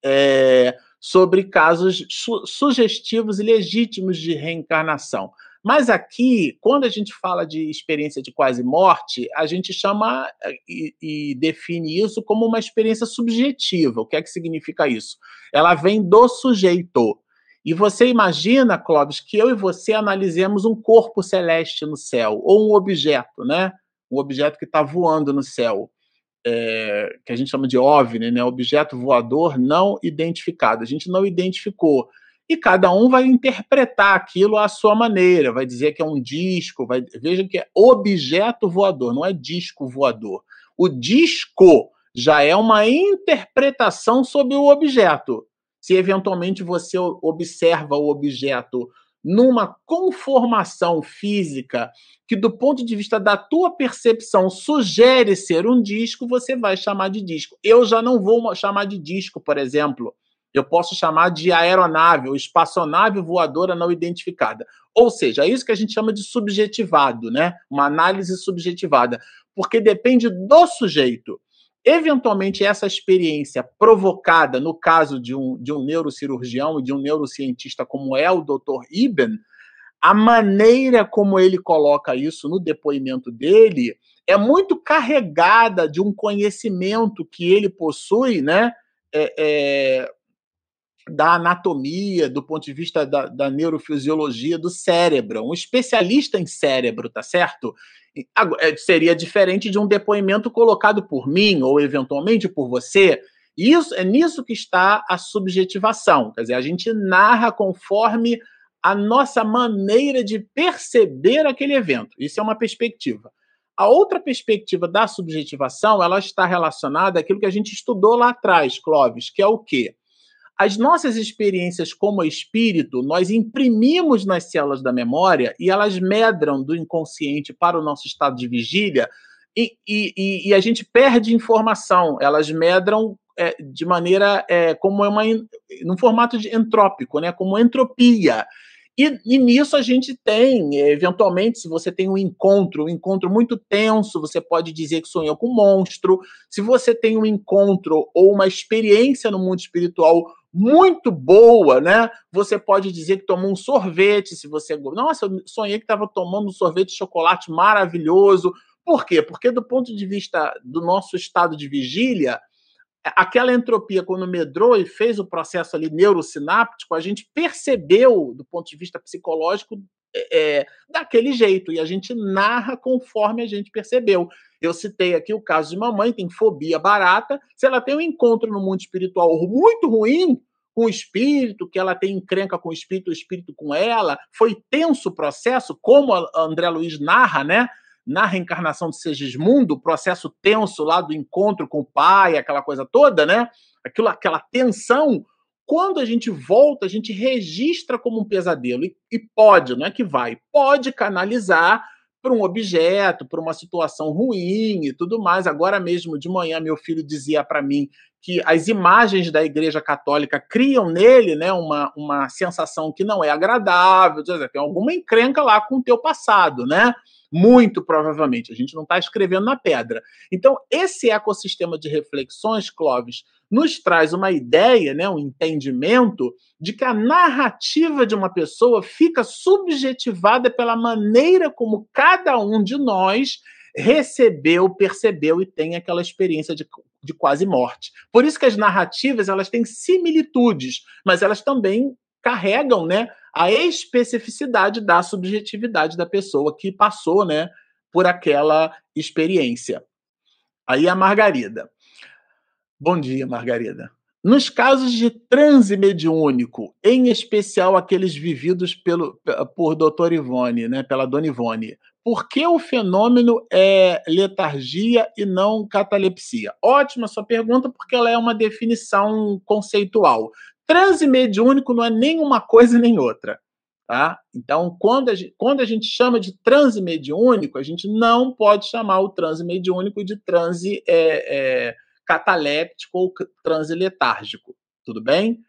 é, sobre casos su sugestivos e legítimos de reencarnação. Mas aqui, quando a gente fala de experiência de quase morte, a gente chama e, e, define isso como uma experiência subjetiva. O que é que significa isso? Ela vem do sujeito. E você imagina, Clóvis, que eu e você analisemos um corpo celeste no céu, ou um objeto, né? Um objeto que está voando no céu, é, que a gente chama de OVNI, né? Objeto voador não identificado. A gente não identificou. E cada um vai interpretar aquilo à sua maneira, vai dizer que é um disco, vai... veja que é objeto voador, não é disco voador. O disco já é uma interpretação sobre o objeto. Se eventualmente você observa o objeto numa conformação física que, do ponto de vista da tua percepção, sugere ser um disco, você vai chamar de disco. Eu já não vou chamar de disco, por exemplo. Eu posso chamar de aeronave ou espaçonave voadora não identificada. Ou seja, é isso que a gente chama de subjetivado, né? Uma análise subjetivada, porque depende do sujeito. Eventualmente, essa experiência provocada, no caso de um, de um neurocirurgião e de um neurocientista como é o Dr. Iben, a maneira como ele coloca isso no depoimento dele é muito carregada de um conhecimento que ele possui, né? É, é, da anatomia, do ponto de vista da, da, neurofisiologia do cérebro, um especialista em cérebro, tá certo? É, seria diferente de um depoimento colocado por mim ou eventualmente por você. Isso é nisso que está a subjetivação, quer dizer, a gente narra conforme a nossa maneira de perceber aquele evento. Isso é uma perspectiva. A outra perspectiva da subjetivação, ela está relacionada àquilo que a gente estudou lá atrás, Clóvis, que é o quê? As nossas experiências como espírito, nós imprimimos nas células da memória e elas medram do inconsciente para o nosso estado de vigília e, e, e a gente perde informação. Elas medram é, de maneira é, como é uma num formato de entrópico, né? Como entropia. E, e, nisso a gente tem, eventualmente, se você tem um encontro, um encontro muito tenso, você pode dizer que sonhou com um monstro. Se você tem um encontro ou uma experiência no mundo espiritual muito boa, né? Você pode dizer que tomou um sorvete, se você. Nossa, eu sonhei que estava tomando um sorvete de chocolate maravilhoso. Por quê? Porque, do ponto de vista do nosso estado de vigília, aquela entropia, quando medrou e fez o processo ali neurosináptico, a gente percebeu, do ponto de vista psicológico, é, daquele jeito, e a gente narra conforme a gente percebeu. Eu citei aqui o caso de mamãe, tem fobia barata. Se ela tem um encontro no mundo espiritual muito ruim com o espírito, que ela tem encrenca com o espírito, o espírito com ela, foi tenso o processo, como a André Luiz narra, né? Na reencarnação de Segismundo, o processo tenso lá do encontro com o pai, aquela coisa toda, né? Aquilo, aquela tensão quando a gente volta, a gente registra como um pesadelo e, e pode, não é que vai, pode canalizar para um objeto, para uma situação ruim e tudo mais. Agora mesmo de manhã meu filho dizia para mim que as imagens da Igreja Católica criam nele, né, uma, uma sensação que não é agradável, tem alguma encrenca lá com o teu passado, né? Muito provavelmente, a gente não está escrevendo na pedra. Então, esse ecossistema de reflexões, Clóvis, nos traz uma ideia, né, um entendimento de que a narrativa de uma pessoa fica subjetivada pela maneira como cada um de nós recebeu, percebeu e tem aquela experiência de, de quase morte. Por isso que as narrativas elas têm similitudes, mas elas também carregam, né, a especificidade da subjetividade da pessoa que passou, né, por aquela experiência. Aí a Margarida. Bom dia, Margarida. Nos casos de transe mediúnico, em especial aqueles vividos pelo, por doutor Ivone, né, pela dona Ivone, por que o fenômeno é letargia e não catalepsia? Ótima sua pergunta, porque ela é uma definição conceitual. Transe mediúnico não é nem uma coisa nem outra. Tá? Então, quando a, gente, quando a gente chama de transe mediúnico, a gente não pode chamar o transe mediúnico de transe é, é, cataléptico ou transe letárgico, tudo bem?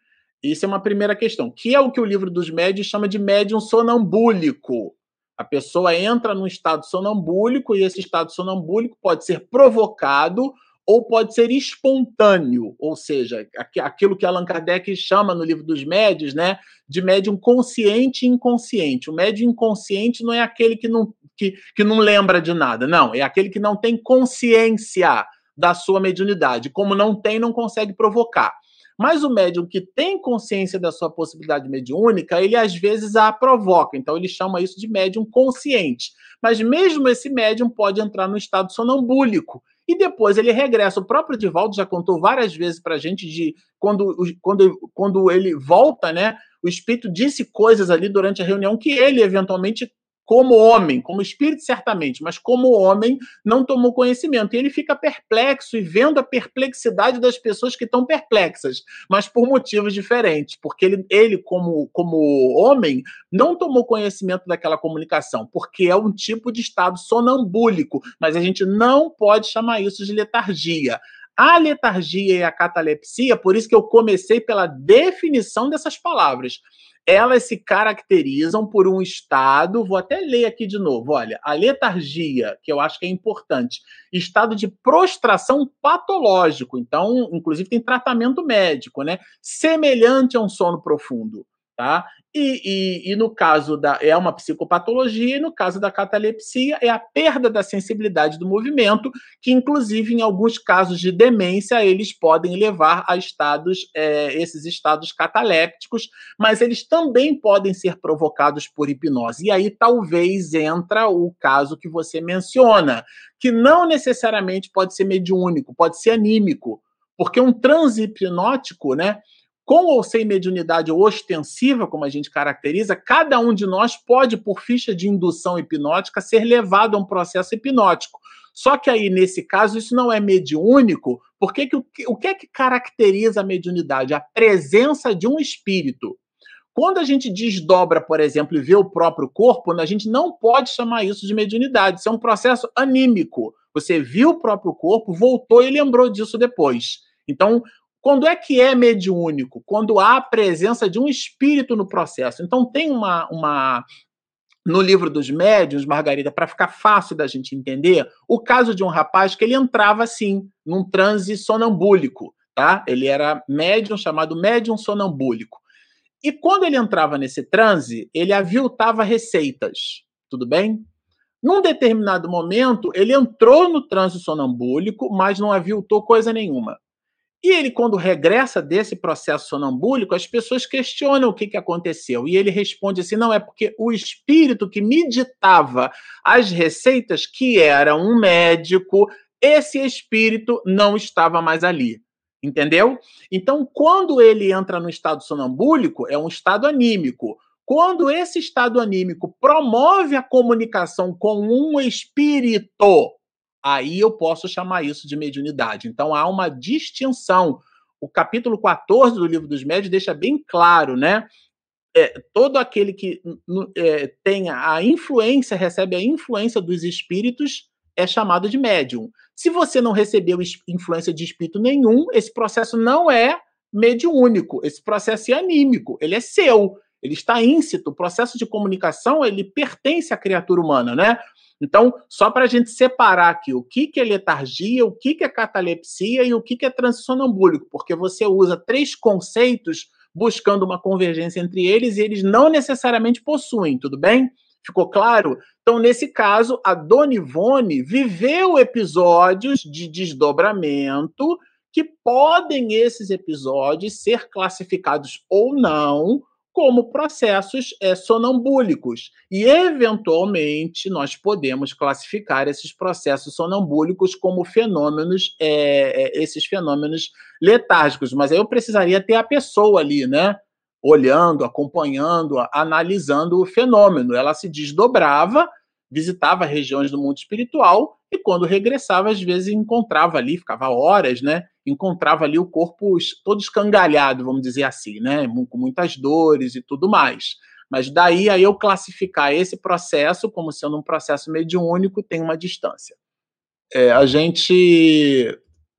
Isso é uma primeira questão, que é o que o livro dos médios chama de médium sonambúlico. A pessoa entra num estado sonambúlico e esse estado sonambúlico pode ser provocado ou pode ser espontâneo, ou seja, aquilo que Allan Kardec chama no livro dos médios, né, de médium consciente e inconsciente. O médium inconsciente não é aquele que não, que, que não lembra de nada, não, é aquele que não tem consciência da sua mediunidade. Como não tem, não consegue provocar. Mas o médium que tem consciência da sua possibilidade mediúnica, ele às vezes a provoca. Então ele chama isso de médium consciente. Mas mesmo esse médium pode entrar no estado sonambúlico. E depois ele regressa. O próprio Divaldo já contou várias vezes para a gente de quando, quando, quando ele volta, né? O espírito disse coisas ali durante a reunião que ele eventualmente como homem, como espírito certamente, mas como homem, não tomou conhecimento. E ele fica perplexo e vendo a perplexidade das pessoas que estão perplexas, mas por motivos diferentes, porque ele, ele como, como homem, não tomou conhecimento daquela comunicação, porque é um tipo de estado sonambúlico, mas a gente não pode chamar isso de letargia. A letargia e a catalepsia, por isso que eu comecei pela definição dessas palavras elas se caracterizam por um estado, vou até ler aqui de novo, olha, a letargia, que eu acho que é importante, estado de prostração patológico, então, inclusive tem tratamento médico, né? Semelhante a um sono profundo, tá? E, e, e, no caso da. É uma psicopatologia, e no caso da catalepsia, é a perda da sensibilidade do movimento, que, inclusive, em alguns casos de demência, eles podem levar a estados, é, esses estados catalépticos, mas eles também podem ser provocados por hipnose. E aí talvez entra o caso que você menciona, que não necessariamente pode ser mediúnico, pode ser anímico. Porque um transe hipnótico, né? Com ou sem mediunidade ostensiva, como a gente caracteriza, cada um de nós pode, por ficha de indução hipnótica, ser levado a um processo hipnótico. Só que aí, nesse caso, isso não é mediúnico, porque que, o que é que caracteriza a mediunidade? A presença de um espírito. Quando a gente desdobra, por exemplo, e vê o próprio corpo, a gente não pode chamar isso de mediunidade. Isso é um processo anímico. Você viu o próprio corpo, voltou e lembrou disso depois. Então, quando é que é mediúnico? Quando há a presença de um espírito no processo. Então, tem uma. uma no livro dos médiuns, Margarida, para ficar fácil da gente entender, o caso de um rapaz que ele entrava assim, num transe sonambúlico, tá? Ele era médium, chamado médium sonambúlico. E quando ele entrava nesse transe, ele aviltava receitas, tudo bem? Num determinado momento, ele entrou no transe sonambúlico, mas não aviltou coisa nenhuma. E ele, quando regressa desse processo sonambúlico, as pessoas questionam o que, que aconteceu. E ele responde assim: não, é porque o espírito que me ditava as receitas, que era um médico, esse espírito não estava mais ali. Entendeu? Então, quando ele entra no estado sonambúlico, é um estado anímico. Quando esse estado anímico promove a comunicação com um espírito, aí eu posso chamar isso de mediunidade. Então há uma distinção. O capítulo 14 do livro dos médios deixa bem claro, né? É, todo aquele que é, tem a influência, recebe a influência dos espíritos, é chamado de médium. Se você não recebeu influência de espírito nenhum, esse processo não é mediúnico, esse processo é anímico, ele é seu, ele está íncito. O processo de comunicação ele pertence à criatura humana, né? Então, só para a gente separar aqui o que, que é letargia, o que, que é catalepsia e o que, que é transe sonambúlico, porque você usa três conceitos buscando uma convergência entre eles e eles não necessariamente possuem, tudo bem? Ficou claro? Então, nesse caso, a Dona Ivone viveu episódios de desdobramento que podem esses episódios ser classificados ou não como processos é, sonambúlicos. E, eventualmente, nós podemos classificar esses processos sonambúlicos como fenômenos, é, é, esses fenômenos letárgicos. Mas aí eu precisaria ter a pessoa ali, né? Olhando, acompanhando, analisando o fenômeno. Ela se desdobrava, visitava regiões do mundo espiritual e, quando regressava, às vezes encontrava ali, ficava horas, né? encontrava ali o corpo todo escangalhado, vamos dizer assim, né? Com muitas dores e tudo mais. Mas daí a eu classificar esse processo como sendo um processo mediúnico tem uma distância. É, a gente,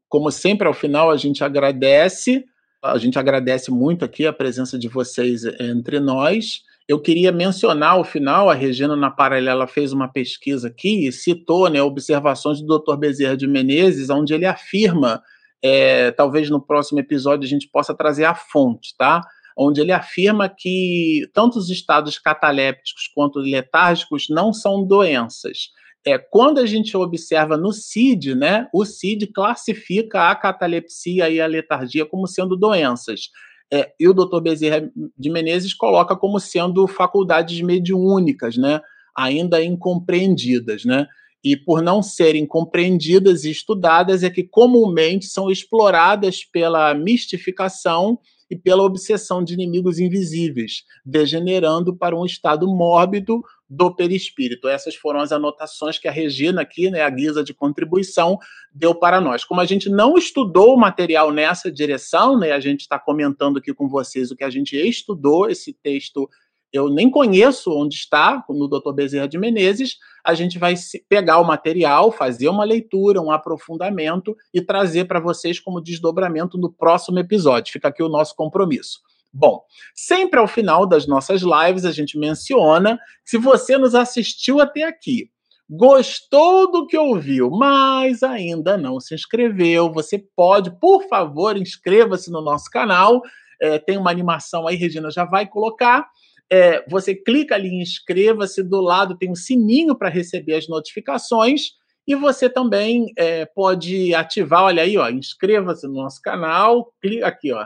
como sempre, ao final, a gente agradece, a gente agradece muito aqui a presença de vocês entre nós. Eu queria mencionar ao final, a Regina na Paralela fez uma pesquisa aqui e citou né, observações do Dr. Bezerra de Menezes, onde ele afirma é, talvez no próximo episódio a gente possa trazer a fonte, tá? Onde ele afirma que tanto os estados catalépticos quanto letárgicos não são doenças. É, quando a gente observa no CID, né, o CID classifica a catalepsia e a letargia como sendo doenças. É, e o Dr. Bezerra de Menezes coloca como sendo faculdades mediúnicas, né, ainda incompreendidas, né? e por não serem compreendidas e estudadas é que comumente são exploradas pela mistificação e pela obsessão de inimigos invisíveis, degenerando para um estado mórbido do perispírito. Essas foram as anotações que a Regina aqui, né, a guisa de contribuição, deu para nós. Como a gente não estudou o material nessa direção, né, a gente está comentando aqui com vocês o que a gente estudou, esse texto eu nem conheço onde está, no Dr. Bezerra de Menezes, a gente vai pegar o material, fazer uma leitura, um aprofundamento e trazer para vocês como desdobramento no próximo episódio. Fica aqui o nosso compromisso. Bom, sempre ao final das nossas lives a gente menciona, se você nos assistiu até aqui, gostou do que ouviu, mas ainda não se inscreveu, você pode, por favor, inscreva-se no nosso canal. É, tem uma animação aí, Regina já vai colocar é, você clica ali em inscreva-se, do lado tem um sininho para receber as notificações e você também é, pode ativar, olha aí, ó, inscreva-se no nosse canal, clica aqui, ó,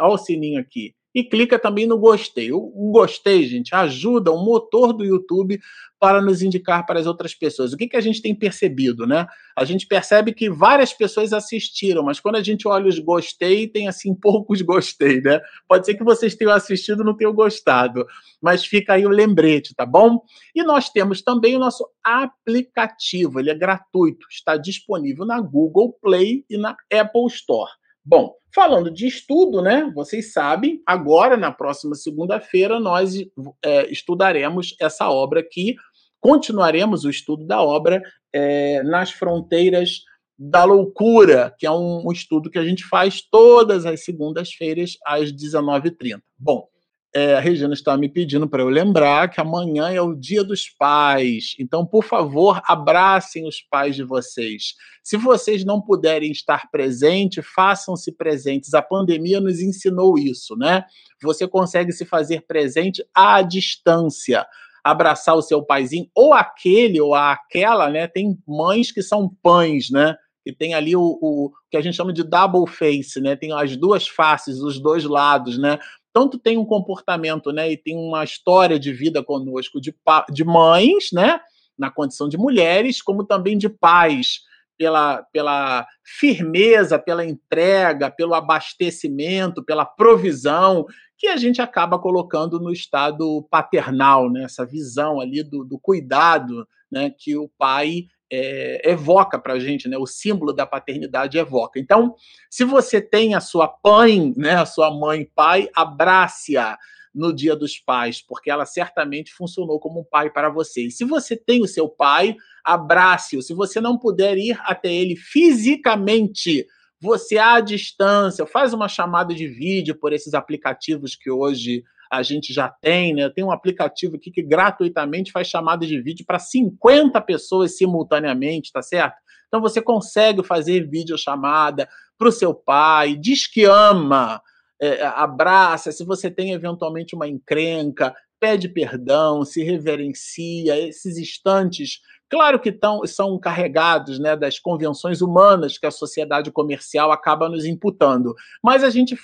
ó o sininho aqui e clica também no gostei. O, gostei, gente, ajuda o motor do YouTube para nos indicar para as outras pessoas. O que, que a gente tem percebido, né? A gente percebe que várias pessoas assistiram, mas quando a gente olha os gostei, tem assim poucos gostei, né? Pode ser que vocês tenham assistido e não tenham gostado, mas fica aí o lembrete, tá bom? E nós temos também o nosso aplicativo, ele é gratuito, está disponível na Google Play e na Apple Store. Bom, falando de estudo, né? Vocês sabem, agora, na próxima segunda-feira, nós é, estudaremos essa obra aqui, continuaremos o estudo da obra é, nas fronteiras da loucura, que é um, um, estudo que a gente faz todas as segundas-feiras às 19h30. Bom, é, a Regina está me pedindo para eu lembrar que amanhã é o Dia dos Pais. Então, por favor, abracem os pais de vocês. Se vocês não puderem estar presentes, façam-se presentes. A pandemia nos ensinou isso, né? Você consegue se fazer presente à distância. Abraçar o seu paizinho, ou aquele ou aquela, né? Tem mães que são pães, né? e tem ali o, o, que a gente chama de double face, né? Tem as duas faces, os dois lados, né? Tanto tem um comportamento, né, e tem uma história de vida conosco de, de mães, né, na condição de mulheres, como também de pais, pela, pela firmeza, pela entrega, pelo abastecimento, pela provisão, que a gente acaba colocando no estado paternal, né? essa visão ali do, do cuidado né? que o pai é, evoca para a gente, né? O símbolo da paternidade evoca. Então, se você tem a sua mãe, né? A sua mãe, pai, abrace-a no Dia dos Pais, porque ela certamente funcionou como um pai para você. E se você tem o seu pai, abrace-o. Se você não puder ir até ele fisicamente, você à distância, faz uma chamada de vídeo por esses aplicativos que hoje a gente já tem, né? Tem um aplicativo aqui que gratuitamente faz chamada de vídeo para 50 pessoas simultaneamente, tá certo? Então você consegue fazer videochamada para o seu pai, diz que ama, é, abraça. Se você tem eventualmente uma encrenca, pede perdão, se reverencia. Esses instantes Claro que tão, são carregados né, das convenções humanas que a sociedade comercial acaba nos imputando, mas a gente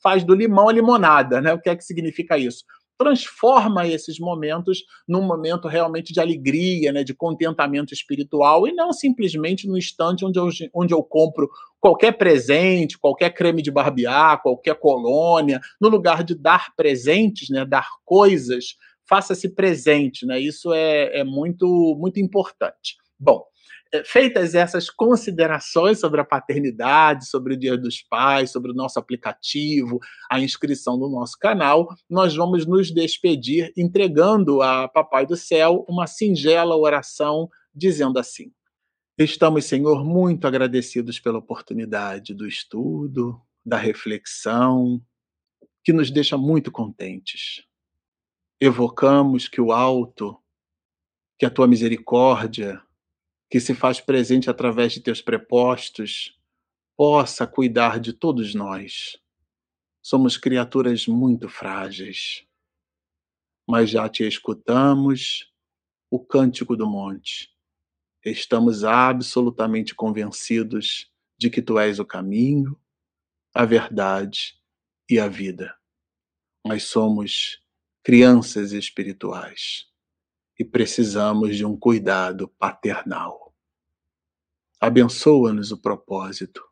faz do limão a limonada. Né? O que é que significa isso? Transforma esses momentos num momento realmente de alegria, né, de contentamento espiritual, e não simplesmente no instante onde eu, onde eu compro qualquer presente, qualquer creme de barbear, qualquer colônia, no lugar de dar presentes, né, dar coisas, faça-se presente, né? Isso é, é muito, muito importante. Bom, feitas essas considerações sobre a paternidade, sobre o Dia dos Pais, sobre o nosso aplicativo, a inscrição no nosso canal, nós vamos nos despedir entregando a Papai do Céu uma singela oração dizendo assim: Estamos, Senhor, muito agradecidos pela oportunidade do estudo, da reflexão, que nos deixa muito contentes. Evocamos que o alto, que a tua misericórdia, que se faz presente através de teus prepostos, possa cuidar de todos nós. Somos criaturas muito frágeis, mas já te escutamos o cântico do monte. Estamos absolutamente convencidos de que tu és o caminho, a verdade e a vida. Mas somos crianças espirituais e precisamos de um cuidado paternal. Abençoa-nos o propósito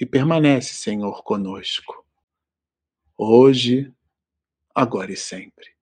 e permanece, Senhor, conosco, hoje, agora e sempre.